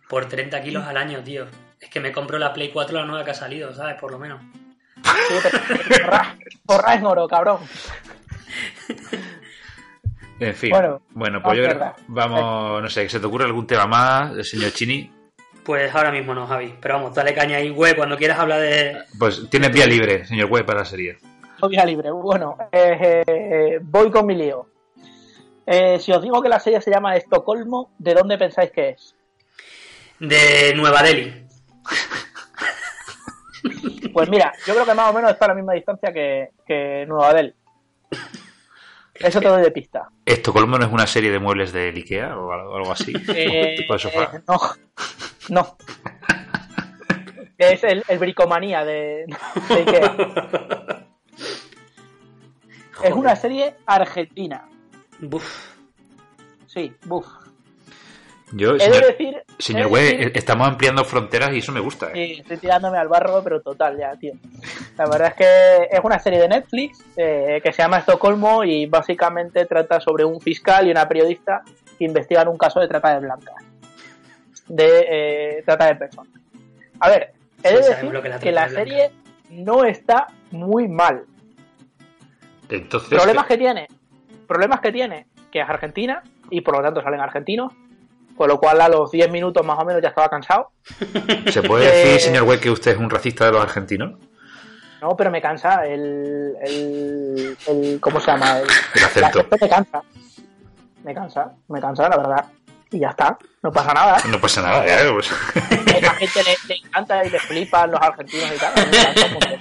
Speaker 5: Por 30 kilos al año, tío. Es que me compro la Play 4 la nueva que ha salido, ¿sabes? Por lo menos.
Speaker 4: Sí, Porra, porra en oro, cabrón.
Speaker 3: En fin.
Speaker 4: Bueno,
Speaker 3: Bueno, pues yo
Speaker 4: es
Speaker 3: creo. Vamos, no sé, ¿se te ocurre algún tema más, señor Chini?
Speaker 5: Pues ahora mismo no, Javi. Pero vamos, dale caña ahí, güey, cuando quieras hablar de...
Speaker 3: Pues tienes vía libre, señor Güey, para la serie.
Speaker 4: Vía libre. Bueno, eh, eh, voy con mi lío. Eh, si os digo que la serie se llama Estocolmo, ¿de dónde pensáis que es?
Speaker 5: De Nueva Delhi.
Speaker 4: Pues mira, yo creo que más o menos está a la misma distancia que, que Nueva Delhi. Eso te doy de pista.
Speaker 3: ¿Estocolmo no es una serie de muebles del Ikea o algo, así?
Speaker 4: Eh,
Speaker 3: tipo de sofá.
Speaker 4: eh, no, no. Es el, el bricomanía de, de Ikea. Es una serie argentina.
Speaker 5: Buf.
Speaker 4: Sí, buf.
Speaker 3: Yo,
Speaker 4: He de
Speaker 3: señor,
Speaker 4: decir.
Speaker 3: señor Güey,
Speaker 4: decir-
Speaker 3: estamos ampliando fronteras y eso me gusta. ¿eh?
Speaker 4: Sí, estoy tirándome al barro, pero total ya, tío. La verdad es que es una serie de Netflix eh, que se llama Estocolmo y básicamente trata sobre un fiscal y una periodista que investigan un caso de trata de blancas. De eh, trata de personas. A ver, he de decir
Speaker 5: lo que la
Speaker 4: que la
Speaker 5: de
Speaker 4: serie no está muy mal.
Speaker 3: Entonces,
Speaker 4: Problemas que tiene, problemas que tiene, que es Argentina y por lo tanto salen argentinos, con lo cual a los 10 minutos más o menos ya estaba cansado.
Speaker 3: ¿se puede decir,
Speaker 4: eh,
Speaker 3: señor Güey, que usted es un racista de los argentinos?
Speaker 4: No, pero me cansa el, el, el ¿cómo se llama? El,
Speaker 3: El acento.
Speaker 4: me cansa. Me cansa, me cansa, la verdad. Y ya está, no pasa nada.
Speaker 3: No pasa nada, ¿eh? Pues-
Speaker 4: A la gente le, le encanta y le flipan los argentinos y tal. Me cansa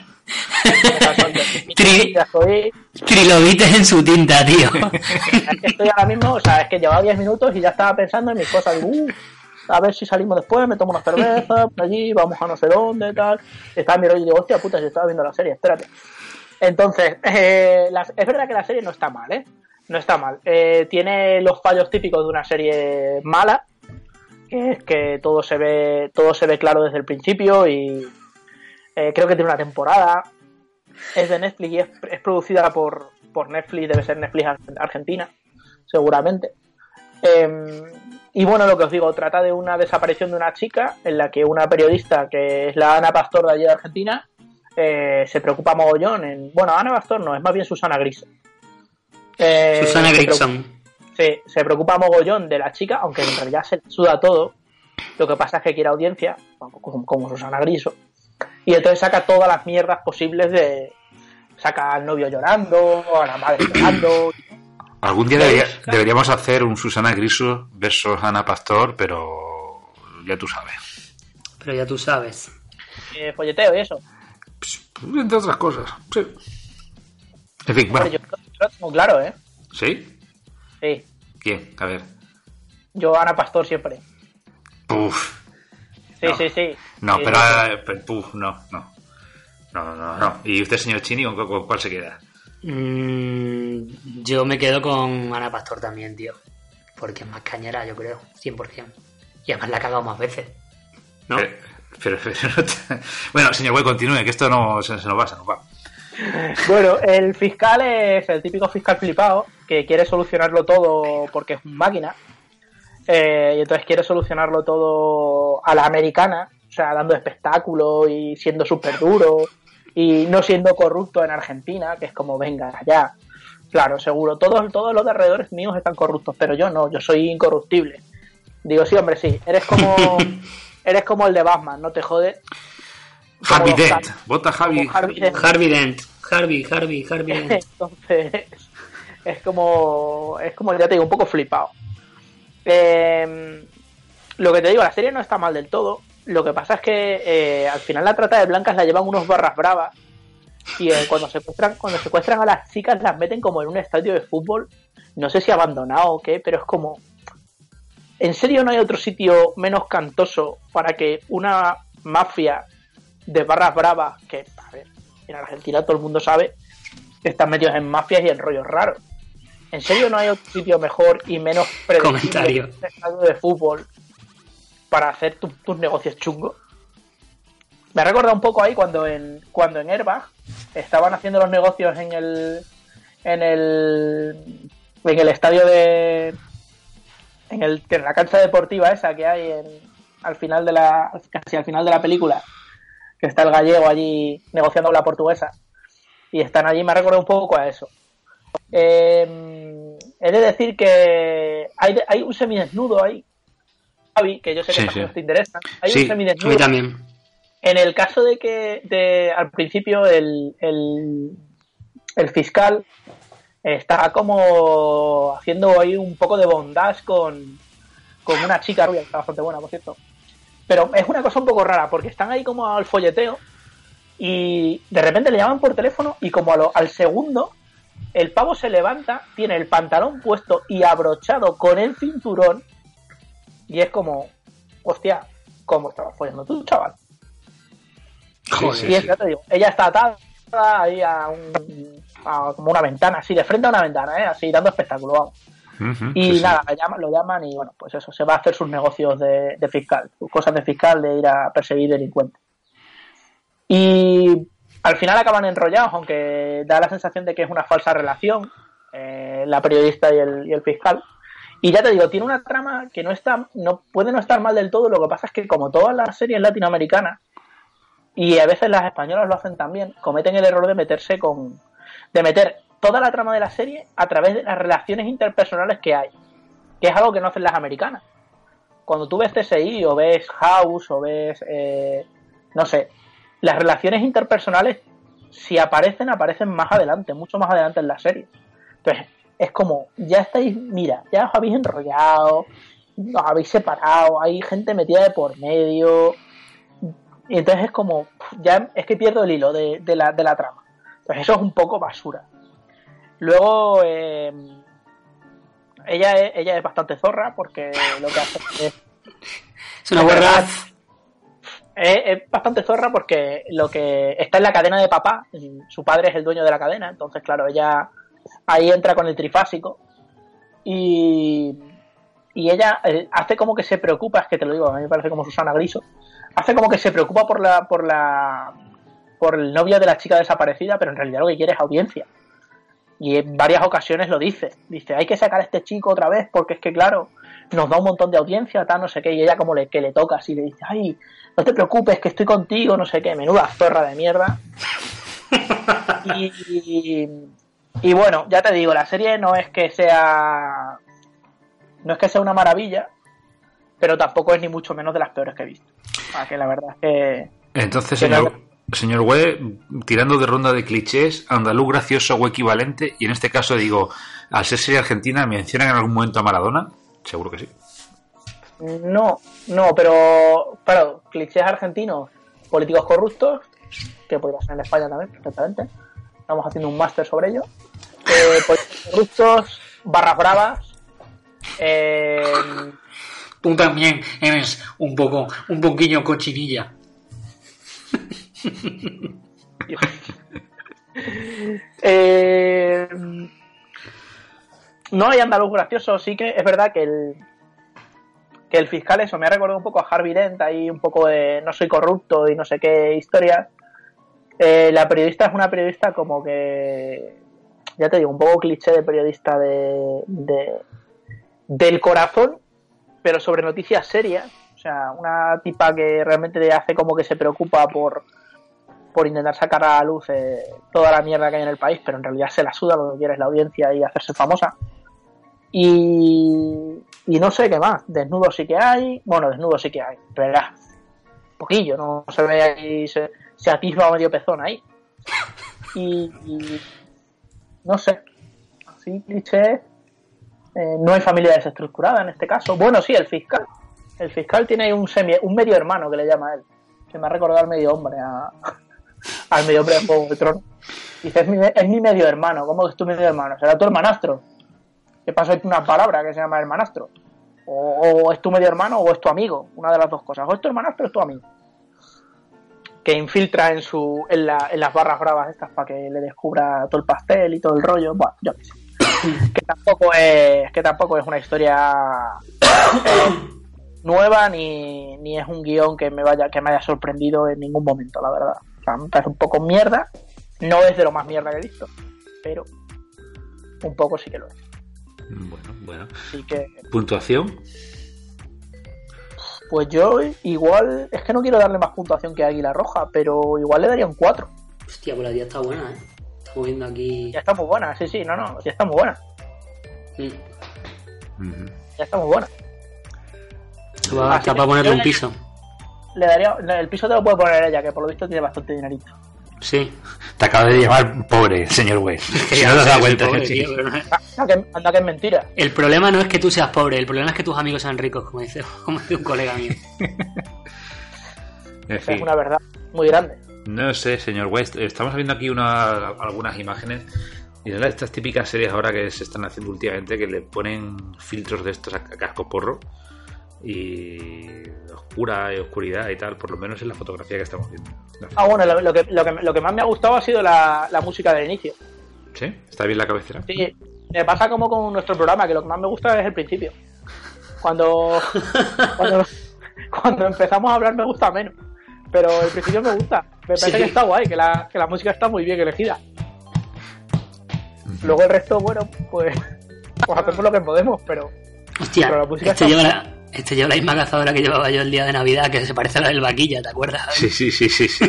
Speaker 5: Trilobites en su tinta, tío.
Speaker 4: es que estoy ahora mismo, o sea, es que llevaba 10 minutos y ya estaba pensando en mis cosas. Digo, uh, a ver si salimos después, me tomo una cerveza, por allí, vamos a no sé dónde, tal. Estaba en mi rollo y digo, hostia puta, si estaba viendo la serie, espérate. Entonces, eh, es verdad que la serie no está mal, ¿eh? No está mal. Eh, tiene los fallos típicos de una serie mala, que es que todo se ve, todo se ve claro desde el principio y eh, creo que tiene una temporada. Es de Netflix y es, es producida por, por Netflix, debe ser Netflix Ar- Argentina, seguramente. Eh, y bueno, lo que os digo, trata de una desaparición de una chica en la que una periodista, que es la Ana Pastor de allí de Argentina, eh, se preocupa mogollón en... Bueno, Ana Pastor no, es más bien Susana Griso. Eh,
Speaker 5: Susana
Speaker 4: se
Speaker 5: Grigson.
Speaker 4: Sí, se preocupa mogollón de la chica, aunque en realidad se suda todo. Lo que pasa es que quiere audiencia, como, como Susana Griso. Y entonces saca todas las mierdas posibles de... Saca al novio llorando, a la madre llorando.
Speaker 3: Algún día debería- deberíamos hacer un Susana Griso versus Ana Pastor, pero ya tú sabes.
Speaker 5: Pero ya tú sabes.
Speaker 4: eh, folleteo y eso.
Speaker 3: Entre otras cosas, sí. En fin, bueno.
Speaker 4: Yo, yo lo tengo claro, ¿eh?
Speaker 3: ¿Sí?
Speaker 4: Sí.
Speaker 3: ¿Quién? A ver.
Speaker 4: Yo, Ana Pastor, siempre.
Speaker 3: Uf.
Speaker 4: Sí,
Speaker 3: No.
Speaker 4: sí, sí.
Speaker 3: No,
Speaker 4: Sí,
Speaker 3: pero,
Speaker 4: sí.
Speaker 3: pero, uf, no, no. No, no, no. ¿Y usted, señor Chini, con, cu- con cuál se queda?
Speaker 5: Mm, yo me quedo con Ana Pastor también, tío. Porque es más cañera, yo creo. 100%. Y además la ha cagado más veces. ¿no?
Speaker 3: Pero, pero- pero no te- Bueno, señor Güey, continúe, que esto no se, se nos va, se nos va.
Speaker 4: Bueno, el fiscal es el típico fiscal flipado que quiere solucionarlo todo porque es un máquina. Eh, y entonces quiere solucionarlo todo a la americana, o sea, dando espectáculo y siendo súper duro y no siendo corrupto en Argentina, que es como, venga, ya. Claro, seguro, todos, todos los de alrededores míos están corruptos, pero yo no, yo soy incorruptible. Digo, sí, hombre, sí, eres como, eres como el de Batman, no te jodes.
Speaker 3: Harvey Dent. Vota Harvey.
Speaker 4: Harvey Dent.
Speaker 5: Harvey, Harvey, Harvey Dent.
Speaker 4: Entonces, es como, es como, ya te digo, un poco flipado. Eh, lo que te digo, la serie no está mal del todo. Lo que pasa es que eh, al final la trata de blancas la llevan unos barras bravas y eh, cuando secuestran cuando secuestran a las chicas las meten como en un estadio de fútbol. No sé si abandonado o qué, pero es como... ¿En serio no hay otro sitio menos cantoso para que una mafia de barras bravas, que, a ver, en Argentina todo el mundo sabe están metidos en mafias y en rollos raros. ¿En serio no hay otro sitio mejor y menos predecible de fútbol para hacer tu- tus negocios chungos? Me ha recordado un poco ahí cuando en cuando en Airbag estaban haciendo los negocios en el en el en el estadio de en, el, en la cancha deportiva esa que hay en, al final de la casi al final de la película que está el gallego allí negociando con la portuguesa. Y están allí me ha recordado un poco a eso Eh, he de decir que hay, hay un semidesnudo ahí Javi, que yo sé que
Speaker 3: Sí, sí.
Speaker 4: te interesan hay
Speaker 3: Sí,
Speaker 4: un
Speaker 5: A
Speaker 4: semidesnudo
Speaker 5: mí también.
Speaker 4: en el caso de que de, al principio el, el, el fiscal está como haciendo ahí un poco de bondage con, con una chica rubia que está bastante buena, por cierto. Pero es una cosa un poco rara, porque están ahí como al folleteo y de repente le llaman por teléfono y como lo- al segundo el pavo se levanta, tiene el pantalón puesto y abrochado con el cinturón y es como, hostia, ¿cómo estabas follando tú, chaval?
Speaker 3: Sí, sí,
Speaker 4: y es,
Speaker 3: sí.
Speaker 4: ya te digo, ella está atada ahí a, un, a como una ventana, así, de frente a una ventana, ¿eh? así, dando espectáculo, vamos. Y nada, llaman- lo llaman y bueno, pues eso, se va a hacer sus negocios de, de fiscal, sus cosas de fiscal, de ir a perseguir delincuentes. Y al final acaban enrollados, aunque da la sensación de que es una falsa relación, eh, la periodista y el, fiscal. Y ya te digo, tiene una trama que no está, no puede no estar mal del todo, lo que pasa es que como todas las series latinoamericanas, y a veces las españolas lo hacen también, cometen el error de meterse con, de meter toda la trama de la serie a través de las relaciones interpersonales que hay, que es algo que no hacen las americanas. Cuando tú ves CSI o ves House o ves, eh, no sé, las relaciones interpersonales, si aparecen, aparecen más adelante, mucho más adelante en la serie. Entonces, es como, ya estáis, mira, ya os habéis enrollado, os habéis separado, hay gente metida de por medio, y entonces es como, ya es que pierdo el hilo de, de la, de la trama. Entonces eso es un poco basura. Luego, eh, ella, es, ella es bastante zorra porque lo que hace es,
Speaker 5: Es una
Speaker 4: verdad. Es, bastante zorra porque lo que está en la cadena de papá, su padre es el dueño de la cadena, entonces claro, ella ahí entra con el trifásico y, y ella eh, hace como que se preocupa, es que te lo digo, a mí me parece como Susana Griso, hace como que se preocupa por la, por la, por el novio de la chica desaparecida, pero en realidad lo que quiere es audiencia. Y en varias ocasiones lo dice. Dice, hay que sacar a este chico otra vez porque es que, claro, nos da un montón de audiencia, tal, no sé qué. Y ella como le, que le toca así, le dice, ay, no te preocupes, que estoy contigo, no sé qué. Menuda zorra de mierda. y, y, y bueno, ya te digo, la serie no es que sea... No es que sea una maravilla, pero tampoco es ni mucho menos de las peores que he visto. O sea, que la verdad es que...
Speaker 3: Entonces,
Speaker 4: Que
Speaker 3: señor,
Speaker 4: no-
Speaker 3: señor Webb, tirando de ronda de clichés, andaluz gracioso o equivalente, y en este caso digo, al ser serie argentina, ¿mencionan en algún momento a Maradona? Seguro que sí.
Speaker 4: No, no, pero claro, clichés argentinos, políticos corruptos, que podría ser en España también, perfectamente. Estamos haciendo un máster sobre ello. Eh, políticos corruptos, barras bravas. Eh,
Speaker 5: Tú también eres un poco, un poquillo cochinilla.
Speaker 4: eh, no hay andaluz gracioso, sí que es verdad que el que el fiscal eso me ha recordado un poco a Harvey Dent, ahí un poco de no soy corrupto y no sé qué historias. Eh, la periodista es una periodista como que, ya te digo, un poco cliché de periodista de, de- del corazón, pero sobre noticias serias. O sea, una tipa que realmente hace como que se preocupa por, por intentar sacar a la luz eh, toda la mierda que hay en el país, pero en realidad se la suda lo que quiere la audiencia y hacerse famosa. Y, y no sé qué más. Desnudos sí que hay. Bueno, desnudos sí que hay. Pero ya, poquillo, no se ve ahí. Se, se atisba medio pezón ahí. Y, no sé, así cliché, eh, no hay familia desestructurada en este caso. Bueno, sí, el fiscal. El fiscal tiene un, semi, un medio hermano que le llama él, que me ha recordado al medio hombre, a- al medio hombre de Juego de Tronos. Dice, es mi, es mi medio hermano, ¿cómo es tu medio hermano? ¿Será tu hermanastro? ¿Qué pasó? Hay una palabra que se llama hermanastro. O, o es tu medio hermano o es tu amigo, una de las dos cosas. O es tu hermanastro o es tu amigo. Que infiltra en su en, la- en las barras bravas estas para que le descubra todo el pastel y todo el rollo. Bueno, yo qué sé. Que tampoco es, que tampoco es una historia eh, nueva ni, ni es un guion que me vaya que me haya sorprendido en ningún momento, la verdad. O sea, me parece un poco mierda. No es de lo más mierda que he visto, pero un poco sí que lo es.
Speaker 3: Bueno, bueno.
Speaker 4: Así que
Speaker 3: Puntuación.
Speaker 4: Pues yo igual, es que no quiero darle más puntuación que a Águila Roja, pero igual le daría un 4.
Speaker 5: Hostia, pues la tía está buena, ¿eh? Estamos viendo aquí.
Speaker 4: Ya está muy buena, sí, sí, no, no, ya está muy buena,
Speaker 5: Mm.
Speaker 3: Ujú.
Speaker 4: ya está muy buena.
Speaker 5: Está para-
Speaker 4: sí,
Speaker 5: ponerle un
Speaker 4: le-
Speaker 5: piso.
Speaker 4: Le daría, el piso te lo puede poner ella, que por lo visto tiene bastante dinerito.
Speaker 5: Sí.
Speaker 3: Te acabas de llamar pobre, señor West. Si
Speaker 5: Ya
Speaker 3: no te has
Speaker 5: sé,
Speaker 3: dado cuenta.
Speaker 5: pobre,
Speaker 3: sí.
Speaker 5: tío, pero no es-
Speaker 4: Anda que, anda que es mentira.
Speaker 5: El problema no es que tú seas pobre, el problema es que tus amigos sean ricos, como dice, como dice un colega mío.
Speaker 4: Es una verdad muy grande.
Speaker 3: no sé, señor West. Estamos viendo aquí una, algunas imágenes. Y de estas típicas series ahora que se están haciendo últimamente que le ponen filtros de estos a a casco porro y oscura y oscuridad y tal, por lo menos en la fotografía que estamos viendo.
Speaker 4: Ah, bueno, lo, lo que, lo, que, lo que más me ha gustado ha sido la, la música del inicio.
Speaker 3: ¿Sí? ¿Está bien la cabecera?
Speaker 4: Sí, me pasa como con nuestro programa, que lo que más me gusta es el principio. Cuando, cuando, cuando empezamos a hablar me gusta menos. Pero el principio me gusta. Me parece
Speaker 5: Sí.
Speaker 4: que está guay, que la, que la música está muy bien elegida. Luego el resto, bueno, pues, pues hacemos lo que podemos, pero
Speaker 5: Hostia,
Speaker 4: Pero la música
Speaker 5: este
Speaker 4: está-
Speaker 5: lleva, la, este lleva la misma cazadora que llevaba yo el día de Navidad, que se parece a la del vaquilla, ¿te acuerdas?
Speaker 3: Sí, sí, sí, sí, sí.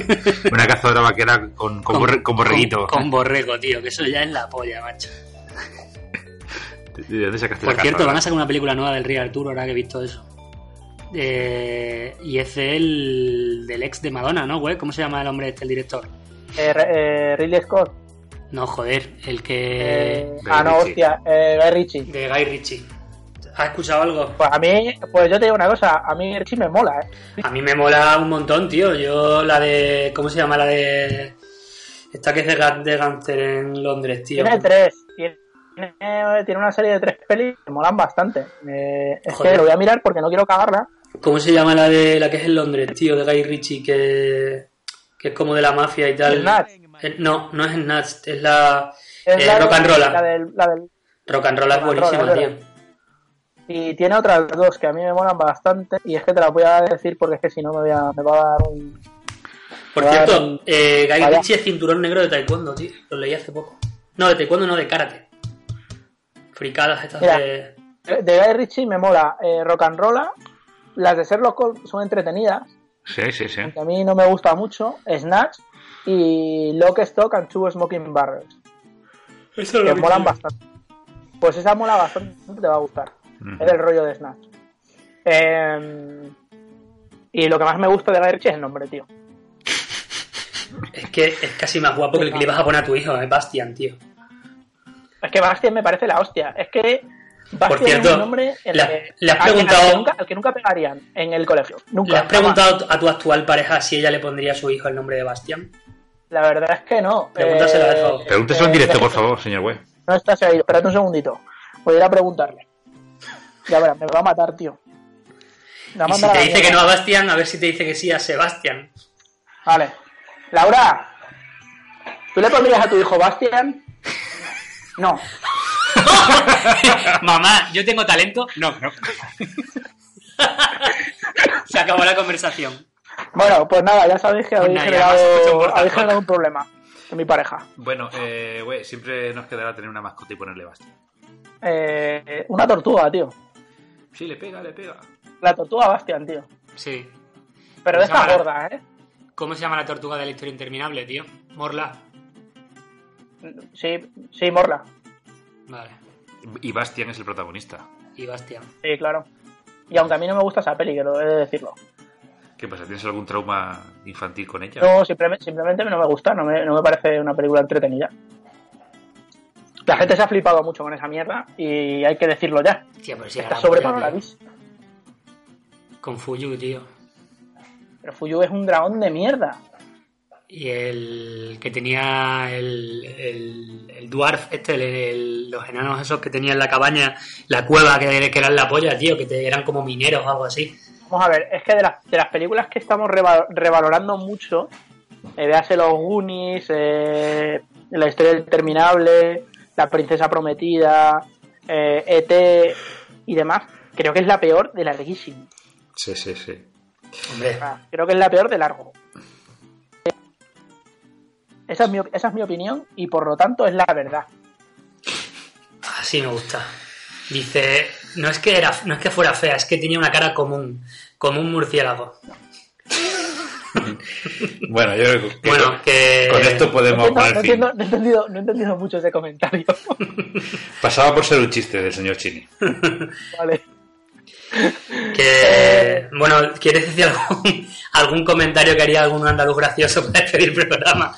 Speaker 3: Una cazadora vaquera con, con, borre- con borreguito.
Speaker 5: Con, con borrego, tío, que eso ya es la polla, macho.
Speaker 3: ¿De dónde sacaste
Speaker 5: Por
Speaker 3: la
Speaker 5: cierto,
Speaker 3: cazadora?
Speaker 5: van a sacar una película nueva del Rey Arturo, ahora que he visto eso. Eh, y es del, del ex de Madonna, ¿no, güey? ¿Cómo se llama el hombre este, el director?
Speaker 4: eh, eh, Ridley Scott.
Speaker 5: No, joder, el que...
Speaker 4: eh, ah, no,
Speaker 3: Ritchie.
Speaker 4: hostia, eh, Guy Ritchie.
Speaker 5: De Guy Ritchie. ¿Has escuchado algo?
Speaker 4: Pues a mí, pues yo te digo una cosa, a mí Ritchie me mola, ¿eh?
Speaker 5: A mí me mola un montón, tío. Yo la de... ¿Cómo se llama la de...? Esta que es de, de Gangster en Londres, tío.
Speaker 4: Tiene tres. Tiene, tiene una serie de tres pelis que molan bastante. Eh, es
Speaker 5: Joder.
Speaker 4: que lo voy a mirar porque no quiero cagarla.
Speaker 5: ¿Cómo se llama la de la que es en Londres, tío? De Guy Ritchie, que, que es como de la mafia y tal. Eh, No, no es Snatch, es la...
Speaker 4: Es
Speaker 5: eh,
Speaker 4: la
Speaker 5: rock and Roll.
Speaker 4: La del, la del-
Speaker 5: Rock and Roll es buenísima,
Speaker 4: es
Speaker 5: tío.
Speaker 4: Y tiene otras dos que a mí me molan bastante. Y es que te las voy a decir porque es que si no me, voy a, me va a dar un.
Speaker 5: Por cierto, eh, Guy
Speaker 4: Vaya.
Speaker 5: Ritchie es cinturón negro de taekwondo, tío. Lo leí hace poco. No, de taekwondo no, de karate. Fricadas estas
Speaker 4: Mira.
Speaker 5: de...
Speaker 4: De Guy Ritchie me mola eh, rock and roll. Las de Sherlock Holmes son entretenidas.
Speaker 3: Sí, sí, sí.
Speaker 4: que a mí no me gusta mucho. Snatch y Lock, Stock and Two Smoking Barrels.
Speaker 5: Eso
Speaker 4: que molan bastante. Pues esa mola bastante, te va a gustar. Es del rollo de Snatch. Eh, y lo que más me gusta de Guy Ritchie es el nombre, tío.
Speaker 5: Es que es casi más guapo que el que le ibas a poner a tu hijo, eh, Bastian, tío.
Speaker 4: Es que Bastian me parece la hostia. Es que Bastian
Speaker 5: Por cierto,
Speaker 4: es un nombre en
Speaker 5: le-
Speaker 4: el que-
Speaker 5: le has
Speaker 4: al que- al que
Speaker 5: preguntado-
Speaker 4: nunca- al que nunca pegarían en el colegio. Nunca.
Speaker 5: ¿Le has
Speaker 4: jamás.
Speaker 5: preguntado a tu actual pareja si ella le pondría a su hijo el nombre de Bastian?
Speaker 4: La verdad es que no.
Speaker 5: Pregúntaselo, favor.
Speaker 3: Pregúnteselo en
Speaker 4: eh,
Speaker 3: directo, por
Speaker 4: déjame-
Speaker 3: favor, señor West.
Speaker 4: No estás ahí. Espérate un segundito. Voy a ir a preguntarle. Ya verás, me va a matar, tío. Me
Speaker 5: Y si te
Speaker 4: la
Speaker 5: dice que no a Bastian, a ver si te dice que sí a Sebastián.
Speaker 4: Vale. Laura, ¿tú le pondrías a tu hijo Bastian? No.
Speaker 5: Mamá, yo tengo talento. No, no. Se acabó la conversación.
Speaker 4: Bueno, pues nada, ya sabéis que habéis
Speaker 5: Pues más
Speaker 4: generado, habéis generado un problema en mi pareja.
Speaker 3: Bueno, eh, güey, siempre nos quedará tener una mascota y ponerle Bastian.
Speaker 4: Eh, una tortuga, tío.
Speaker 3: Sí, le pega, le pega.
Speaker 4: La tortuga Bastian, tío.
Speaker 5: Sí.
Speaker 4: Pero de
Speaker 5: Pues
Speaker 4: esta
Speaker 5: ahora-
Speaker 4: gorda, ¿eh?
Speaker 5: ¿Cómo se llama la tortuga de la historia interminable, tío? Morla.
Speaker 4: Sí, sí, Morla.
Speaker 5: Vale.
Speaker 3: Y Bastian es el protagonista.
Speaker 5: Y Bastian.
Speaker 4: Sí, claro. Y aunque a mí no me gusta esa peli, que lo he de decirlo.
Speaker 3: ¿Qué pasa? ¿Tienes algún trauma infantil con ella?
Speaker 4: No, simplemente, simplemente no me gusta, no me, no me parece una película entretenida. La gente se ha flipado mucho con esa mierda y hay que decirlo ya.
Speaker 5: Tío, pero si
Speaker 4: Está sobrevaloradísima.
Speaker 5: Con Fuyu, tío.
Speaker 4: Pero Fuyu es un dragón de mierda.
Speaker 5: Y el que tenía el, el, el dwarf, este, el- el- los enanos esos que tenía en la cabaña, la cueva, que, que eran la polla, tío, que te- eran como mineros o algo así.
Speaker 4: Vamos a ver, es que de las, de las películas que estamos reva- revalorando mucho, eh, véase los Goonies, eh, La historia del interminable, La princesa prometida, eh, ET y demás, creo que es la peor de larguísimo.
Speaker 3: Sí, sí, sí.
Speaker 5: Hombre,
Speaker 4: creo que es la peor de largo. Esa es, mi, esa es mi opinión y por lo tanto es la verdad.
Speaker 5: así me gusta. Dice, no es que era, no es que fuera fea, es que tenía una cara común, como un murciélago.
Speaker 3: Bueno, yo creo que
Speaker 5: Bueno,
Speaker 3: con,
Speaker 5: que
Speaker 3: con esto podemos poner
Speaker 4: no
Speaker 3: fin.
Speaker 4: no he entendido, no he entendido mucho ese comentario.
Speaker 3: Pasaba por ser un chiste del señor Chini.
Speaker 4: vale.
Speaker 5: Que, bueno, ¿quieres decir algún, algún comentario que haría algún andaluz gracioso para despedir el programa?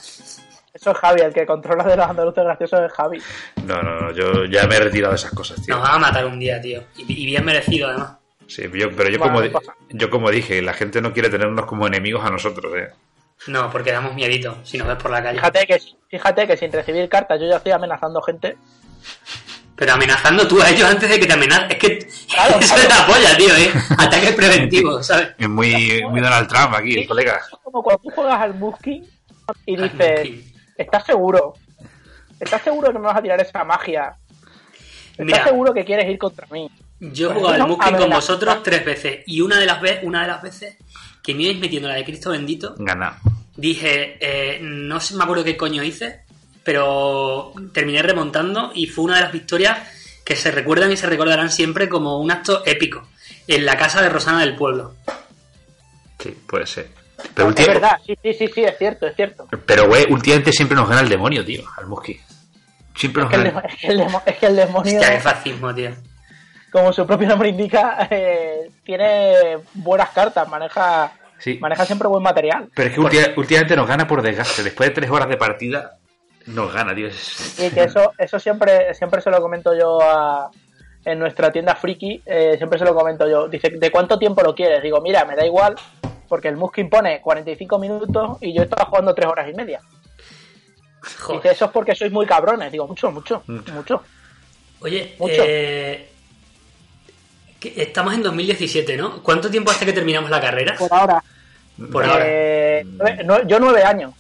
Speaker 4: Eso es Javi, el que controla de los andaluces graciosos es Javi.
Speaker 3: No, no, no, yo ya me he retirado de esas cosas, tío.
Speaker 5: Nos van a matar un día, tío. Y, y bien merecido, además.
Speaker 3: Sí, yo- pero yo
Speaker 4: Bueno,
Speaker 3: como,
Speaker 4: pasa.
Speaker 3: yo como dije, la gente no quiere tenernos como enemigos a nosotros, ¿eh?
Speaker 5: No, porque damos miedito si nos ves por la calle.
Speaker 4: Fíjate que, fíjate que sin recibir cartas yo ya estoy amenazando gente.
Speaker 5: Pero amenazando tú a ellos antes de que te amenacen. Es que
Speaker 4: Claro,
Speaker 5: eso es la polla, tío, ¿eh? Ataques preventivos, ¿sabes?
Speaker 3: Es muy, muy Donald Trump aquí, el colega.
Speaker 4: Es como cuando tú juegas al Muskin y dices. ¿estás seguro? ¿Estás seguro que me vas a tirar esa magia? ¿Estás
Speaker 5: Mira.
Speaker 4: seguro que quieres ir contra mí?
Speaker 5: Yo he
Speaker 4: Pues
Speaker 5: jugado al Muskin con vosotros tres veces. Y una de las, ve- una de las veces que me ibais metiendo la de Cristo bendito,
Speaker 3: Gana.
Speaker 5: dije, eh, no sé, me acuerdo qué coño hice, pero terminé remontando y fue una de las victorias que se recuerdan y se recordarán siempre como un acto épico en la casa de Rosana del pueblo.
Speaker 3: Sí, puede ser. Pero,
Speaker 4: es verdad, sí, sí, sí, sí, es cierto, es cierto.
Speaker 3: pero güey, últimamente siempre nos gana el demonio, tío, al Muski. Siempre
Speaker 4: Es
Speaker 3: nos
Speaker 4: que, el,
Speaker 3: gana.
Speaker 4: demo- es que el demo- es que el demonio,
Speaker 5: Hostia, qué fascismo, tío.
Speaker 4: Como su propio nombre indica, eh, tiene buenas cartas, maneja,
Speaker 3: Sí.
Speaker 4: maneja siempre buen material.
Speaker 3: Pero es que últimamente nos gana por desgaste. Después de tres horas de partida, nos gana, tío. Es-
Speaker 4: Y que eso, eso siempre, siempre se lo comento yo a, en nuestra tienda friki, eh, siempre se lo comento yo. Dice, ¿de cuánto tiempo lo quieres? Digo, mira, me da igual, porque el Muskin pone 45 minutos y yo estaba jugando 3 horas y media. Dice, eso es porque sois muy cabrones. Digo, mucho, mucho,
Speaker 3: Mucho.
Speaker 4: mucho.
Speaker 5: Oye,
Speaker 4: Mucho.
Speaker 5: eh, estamos en 2017, ¿no? ¿Cuánto tiempo hace que terminamos la carrera?
Speaker 4: Por ahora.
Speaker 5: Por ahora.
Speaker 4: Eh, nueve- no- yo nueve años,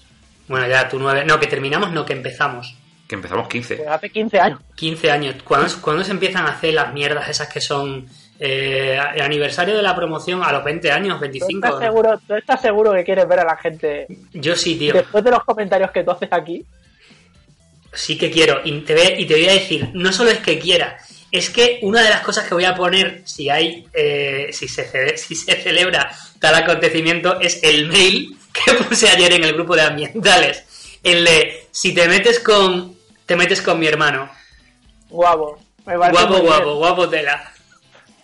Speaker 5: Bueno, ya tú nueve. No, que terminamos, no, que empezamos.
Speaker 3: Que empezamos 15.
Speaker 4: pues hace 15 años.
Speaker 5: 15 años. ¿Cuándo, cuándo se empiezan a hacer las mierdas esas que son eh, el aniversario de la promoción a los 20 años,
Speaker 4: ¿Tú
Speaker 5: 25?
Speaker 4: estás, seguro, ¿Tú estás seguro que quieres ver a la gente
Speaker 5: Yo sí, tío.
Speaker 4: después de los comentarios que tú haces aquí?
Speaker 5: Sí que quiero. Y te, voy, y te voy a decir, no solo es que quiera, es que una de las cosas que voy a poner si hay, eh, si, se, si se celebra tal acontecimiento es el mail que puse ayer en el grupo de ambientales. El de si te metes con te metes con mi hermano.
Speaker 4: Guapo. Me parece
Speaker 5: Guapo,
Speaker 4: muy bien.
Speaker 5: guapo, guapo tela.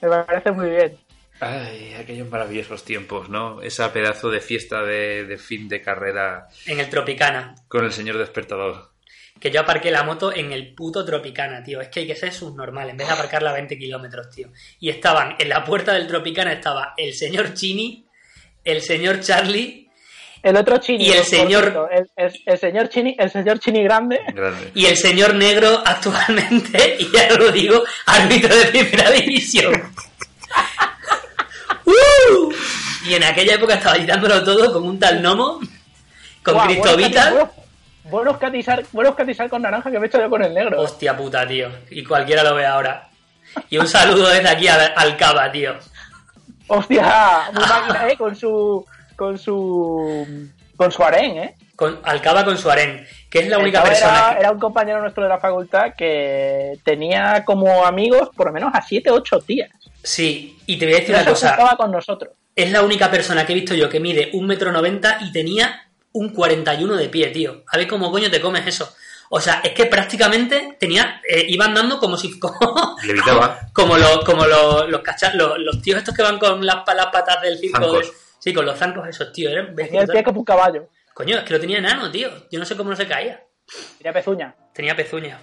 Speaker 4: Me parece muy bien.
Speaker 3: Ay, aquellos maravillosos tiempos, ¿no? Esa pedazo de fiesta de, de fin de carrera
Speaker 5: En el Tropicana.
Speaker 3: con el señor despertador.
Speaker 5: Que yo aparqué la moto en el puto Tropicana, tío. Es que hay que ser subnormal en vez de aparcarla a 20 kilómetros, tío. Y estaban, en la puerta del Tropicana estaba el señor Chini, el señor Charlie
Speaker 4: El otro chini.
Speaker 5: Y el señor-
Speaker 4: cierto, el, el- el señor chini, el señor chini grande.
Speaker 3: Grande.
Speaker 5: y el señor negro actualmente, y ya lo digo, árbitro de primera división. ¡Uh! Y en aquella época estaba editándolo todo con un tal Nomo, con
Speaker 4: Guau,
Speaker 5: Cristo
Speaker 4: buenos catizar, buenos catizar con naranja que me he hecho yo con el negro.
Speaker 5: Hostia puta, tío. Y cualquiera lo ve ahora. Y un saludo desde aquí al, al Cava, tío.
Speaker 4: Hostia, muy máquina, eh, con su, con su, con su harén, eh.
Speaker 5: Con, al Cava con su harén, que es la única persona
Speaker 4: Era,
Speaker 5: que...
Speaker 4: era un compañero nuestro de la facultad que tenía como amigos por lo menos a 7 8 tías.
Speaker 5: Sí, y te voy a decir una cosa.
Speaker 4: juntaba con nosotros.
Speaker 5: Es la única persona que he visto yo que mide un metro noventa y tenía un 41 de pie, tío. A ver cómo coño te comes eso. O sea, es que prácticamente tenía, eh, iba andando como si, como,
Speaker 3: Levitaba.
Speaker 5: como, los, como los, los, cacha- los, los tíos estos que van con las, las patas del circo. Sí, con los zancos esos, tío. Era
Speaker 4: Tenía el pie como un caballo.
Speaker 5: Coño, es que lo tenía enano, tío. Yo no sé cómo no se caía.
Speaker 4: Tenía pezuña.
Speaker 5: Tenía pezuña.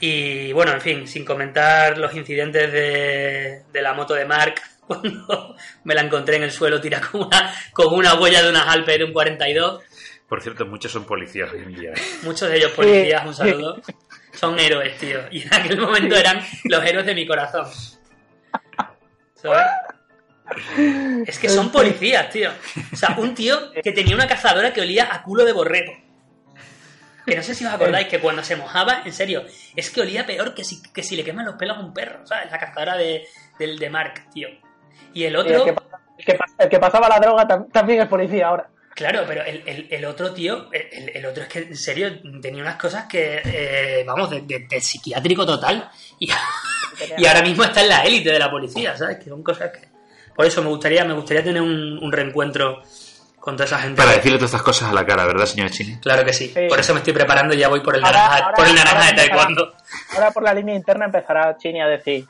Speaker 5: Y bueno, en fin, sin comentar los incidentes de, de la moto de Mark, cuando me la encontré en el suelo tirada con una, con una huella de unas Alpes de un 42.
Speaker 3: Por cierto, muchos son policías hoy en día. ¿eh?
Speaker 5: Muchos de ellos policías, un saludo. Son héroes, tío. Y en aquel momento eran los héroes de mi corazón. ¿Sabes? Es que son policías, tío. O sea, un tío que tenía una cazadora que olía a culo de borrego. Que no sé si os acordáis que cuando se mojaba, en serio, es que olía peor que si, que si le queman los pelos a un perro, ¿sabes? La cazadora de, del de Mark, tío. Y el otro,
Speaker 4: el, que, pasa- el que pasa- el que pasaba la droga tam- también es policía ahora.
Speaker 5: Claro, pero el, el- el otro tío, el, el- otro es que en serio tenía unas cosas que, eh, vamos, de, de- de psiquiátrico total. Y, y ahora mismo está en la élite de la policía, ¿sabes? Que son cosas que. Por eso me gustaría, me gustaría tener un, un reencuentro con toda esa gente.
Speaker 3: Para decirle todas estas cosas a la cara, ¿verdad, señor Chini?
Speaker 5: Claro que sí.
Speaker 4: Sí.
Speaker 5: Por eso me estoy preparando y ya voy por el
Speaker 4: Ahora-
Speaker 5: naranja,
Speaker 4: ahora-
Speaker 5: por el naranja de taekwondo.
Speaker 4: Ahora por la línea interna empezará Chini a decir,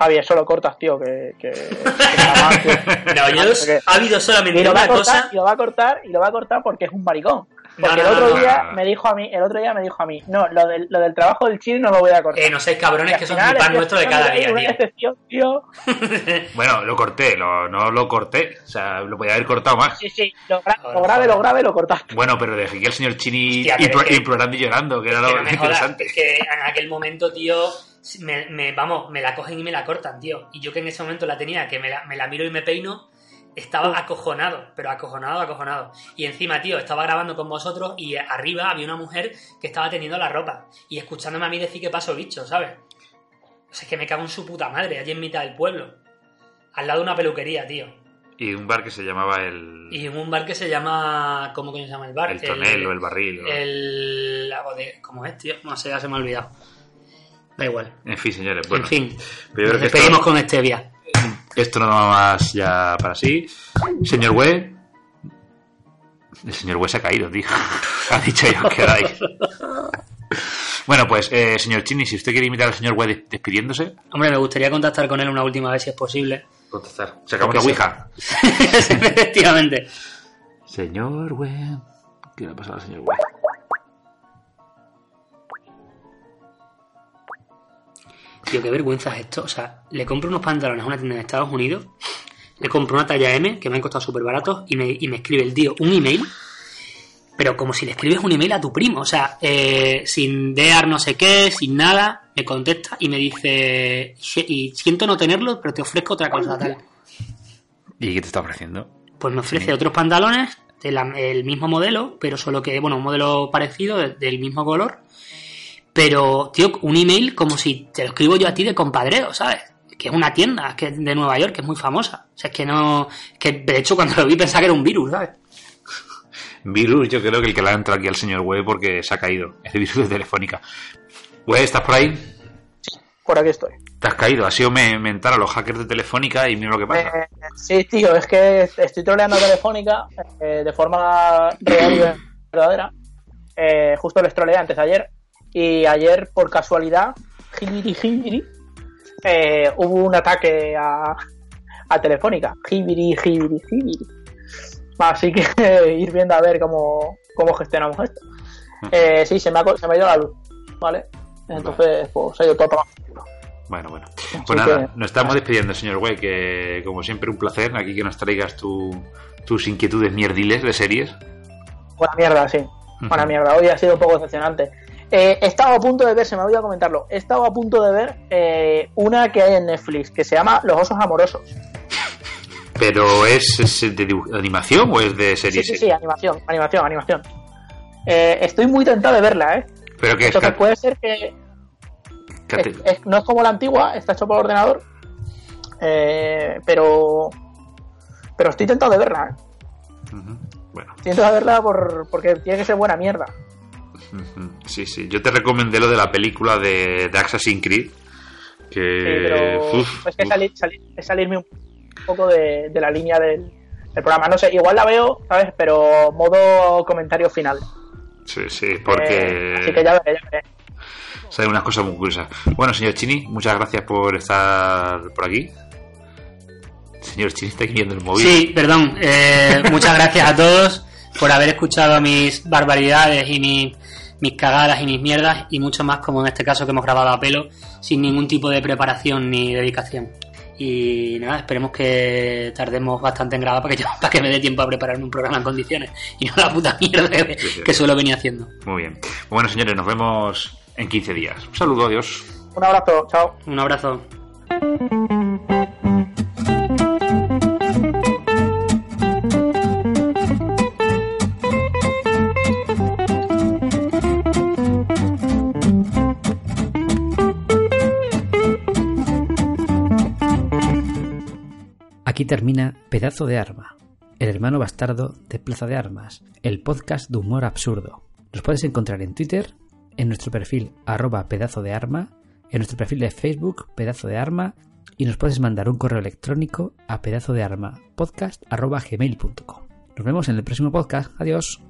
Speaker 4: Javi, eso lo cortas, tío, que... que, que está mal, tío".
Speaker 5: No, yo ha habido
Speaker 4: Y
Speaker 5: solamente
Speaker 4: lo va a
Speaker 5: una
Speaker 4: cortar,
Speaker 5: cosa.
Speaker 4: y lo va a cortar, y lo va a cortar porque es un maricón. Porque
Speaker 5: no,
Speaker 4: el otro
Speaker 5: no, no.
Speaker 4: día me dijo a mí, el otro día me dijo a mí, no, lo del, lo del trabajo del chino no lo voy a cortar.
Speaker 5: Eh, no seáis cabrones, que son mi pan nuestro de cada día,
Speaker 4: una
Speaker 5: tío.
Speaker 4: excepción, tío.
Speaker 3: Bueno, lo corté, lo- no lo corté. O sea, lo podía haber cortado más.
Speaker 4: Sí, sí, lo, gra- lo grave, lo grave lo cortaste.
Speaker 3: Bueno, pero dejé que el señor Chini
Speaker 5: Hostia,
Speaker 3: y llorando, que era lo
Speaker 5: jodas,
Speaker 3: interesante.
Speaker 5: es que en aquel momento, tío, me, me- vamos, me la cogen y me la cortan, tío. Y yo que en ese momento la tenía, que me la, me la miro y me peino, estaba acojonado, pero acojonado, acojonado. Y encima, tío, estaba grabando con vosotros y arriba había una mujer que estaba teniendo la ropa y escuchándome a mí decir que paso bicho, ¿sabes? O sea, es que me cago en su puta madre, allí en mitad del pueblo. Al lado de una peluquería, tío.
Speaker 3: Y un bar que se llamaba el,
Speaker 5: Y un bar que se llama. ¿Cómo coño se llama el bar?
Speaker 3: el tonel o el barril. o-
Speaker 5: El. ¿Cómo es, tío? No sé, ya se me ha olvidado. Da igual.
Speaker 3: En fin, señores. Bueno,
Speaker 5: en fin.
Speaker 3: pero yo creo
Speaker 5: Nos
Speaker 3: que esto-
Speaker 5: despedimos con Stevia.
Speaker 3: Esto no va más ya para sí. Señor Web. El señor Web se ha caído, tío. ha dicho yo que era ahí. Bueno, pues, eh, señor Chini, si usted quiere imitar al señor Web des- despidiéndose,
Speaker 5: Hombre, me gustaría contactar con él una última vez si es posible.
Speaker 3: contestar. Sacamos la
Speaker 5: Porque
Speaker 3: Ouija.
Speaker 5: Efectivamente.
Speaker 3: Señor Web. ¿Qué le ha pasado al señor Web?
Speaker 5: Tío, qué vergüenza es esto. O sea, le compro unos pantalones a una tienda en Estados Unidos, le compro una talla M, que me han costado súper baratos, y me, y me escribe el tío un email, pero como si le escribes un email a tu primo. O sea, eh, sin dear no sé qué, sin nada, me contesta y me dice, "Je- y siento no tenerlo, pero te ofrezco otra cosa tal.
Speaker 3: ¿Y qué te está ofreciendo?
Speaker 5: Pues me ofrece otros pantalones del mismo modelo, pero solo que, bueno, un modelo parecido, de- del mismo color. Pero, tío, un email como si te lo escribo yo a ti de compadreo, ¿sabes? Que es una tienda que es de Nueva York, que es muy famosa. O sea, es que no. Que de hecho, cuando lo vi pensaba que era un virus, ¿sabes?
Speaker 3: Virus, yo creo que el que le ha entrado aquí al señor Web porque se ha caído. Es el virus de Telefónica. Web, ¿estás por ahí?
Speaker 4: Por aquí estoy.
Speaker 3: Te has caído. Ha sido me- mentar a los hackers de Telefónica y mira lo que pasa.
Speaker 4: Eh, sí, tío, es que estoy troleando a Telefónica eh, de forma real y verdadera. Eh, justo les troleé antes de ayer. Y ayer, por casualidad, jibiri jibiri, eh, hubo un ataque a, a Telefónica. Jibiri jibiri jibiri. Así que ir viendo a ver cómo, cómo gestionamos esto. Eh, sí, se me, ha, se me ha ido la luz, ¿vale? Entonces, pues se ha ido todo para
Speaker 3: Bueno, bueno.
Speaker 4: Así
Speaker 3: Pues nada,
Speaker 4: que-
Speaker 3: nos estamos despidiendo, señor Web, que como siempre un placer aquí que nos traigas tu- tus inquietudes mierdiles de series.
Speaker 4: Buena mierda, sí. Buena mierda. Hoy ha sido un poco decepcionante. Eh, he estado a punto de ver, se me ha olvidado comentarlo, he estado a punto de ver eh, una que hay en Netflix que se llama Los Osos Amorosos.
Speaker 3: Pero ¿es, es de animación o es de
Speaker 4: Sí,
Speaker 3: serie?
Speaker 4: sí, sí, animación, animación, animación. Eh, estoy muy tentado de verla, ¿eh?
Speaker 3: Pero que es
Speaker 4: Entonces puede ser que
Speaker 3: cat-
Speaker 4: es- es- no es como la antigua, está hecho por ordenador, eh, pero pero estoy tentado de verla, ¿eh?
Speaker 3: Bueno,
Speaker 4: Estoy tentado de verla por, porque tiene que ser buena mierda.
Speaker 3: Sí, sí. Yo te recomendé lo de la película de, de Assassin's Creed. Que.
Speaker 4: Sí, pero
Speaker 3: uf,
Speaker 4: es que salir, salir- es salirme un poco de, de la línea del, del programa. No sé, igual la veo, ¿sabes? Pero modo comentario final.
Speaker 3: Sí, sí, porque.
Speaker 4: Eh, así que ya veré, ya veré.
Speaker 3: Salen unas cosas muy curiosas. Bueno, señor Chini, muchas gracias por estar por aquí. Señor Chin está aquí viendo el móvil.
Speaker 5: Sí, perdón. eh, muchas gracias a todos por haber escuchado mis barbaridades y mis, mis cagadas y mis mierdas y mucho más como en este caso que hemos grabado a pelo sin ningún tipo de preparación ni dedicación. Y nada, esperemos que tardemos bastante en grabar para que, yo- para que me dé tiempo a prepararme un programa en condiciones y no la puta mierda que, que suelo venir haciendo.
Speaker 3: Muy bien. Bueno, señores, nos vemos en 15 días. Un saludo, adiós.
Speaker 4: Un abrazo, chao.
Speaker 5: Un abrazo.
Speaker 2: Termina Pedazo de Arma, el hermano bastardo de Plaza de Armas, el podcast de humor absurdo. Nos puedes encontrar en Twitter, en nuestro perfil arroba pedazo de arma, en nuestro perfil de Facebook pedazo de arma y nos puedes mandar un correo electrónico a pedazo de arma podcast arroba gmail.com. Nos vemos en el próximo podcast. Adiós.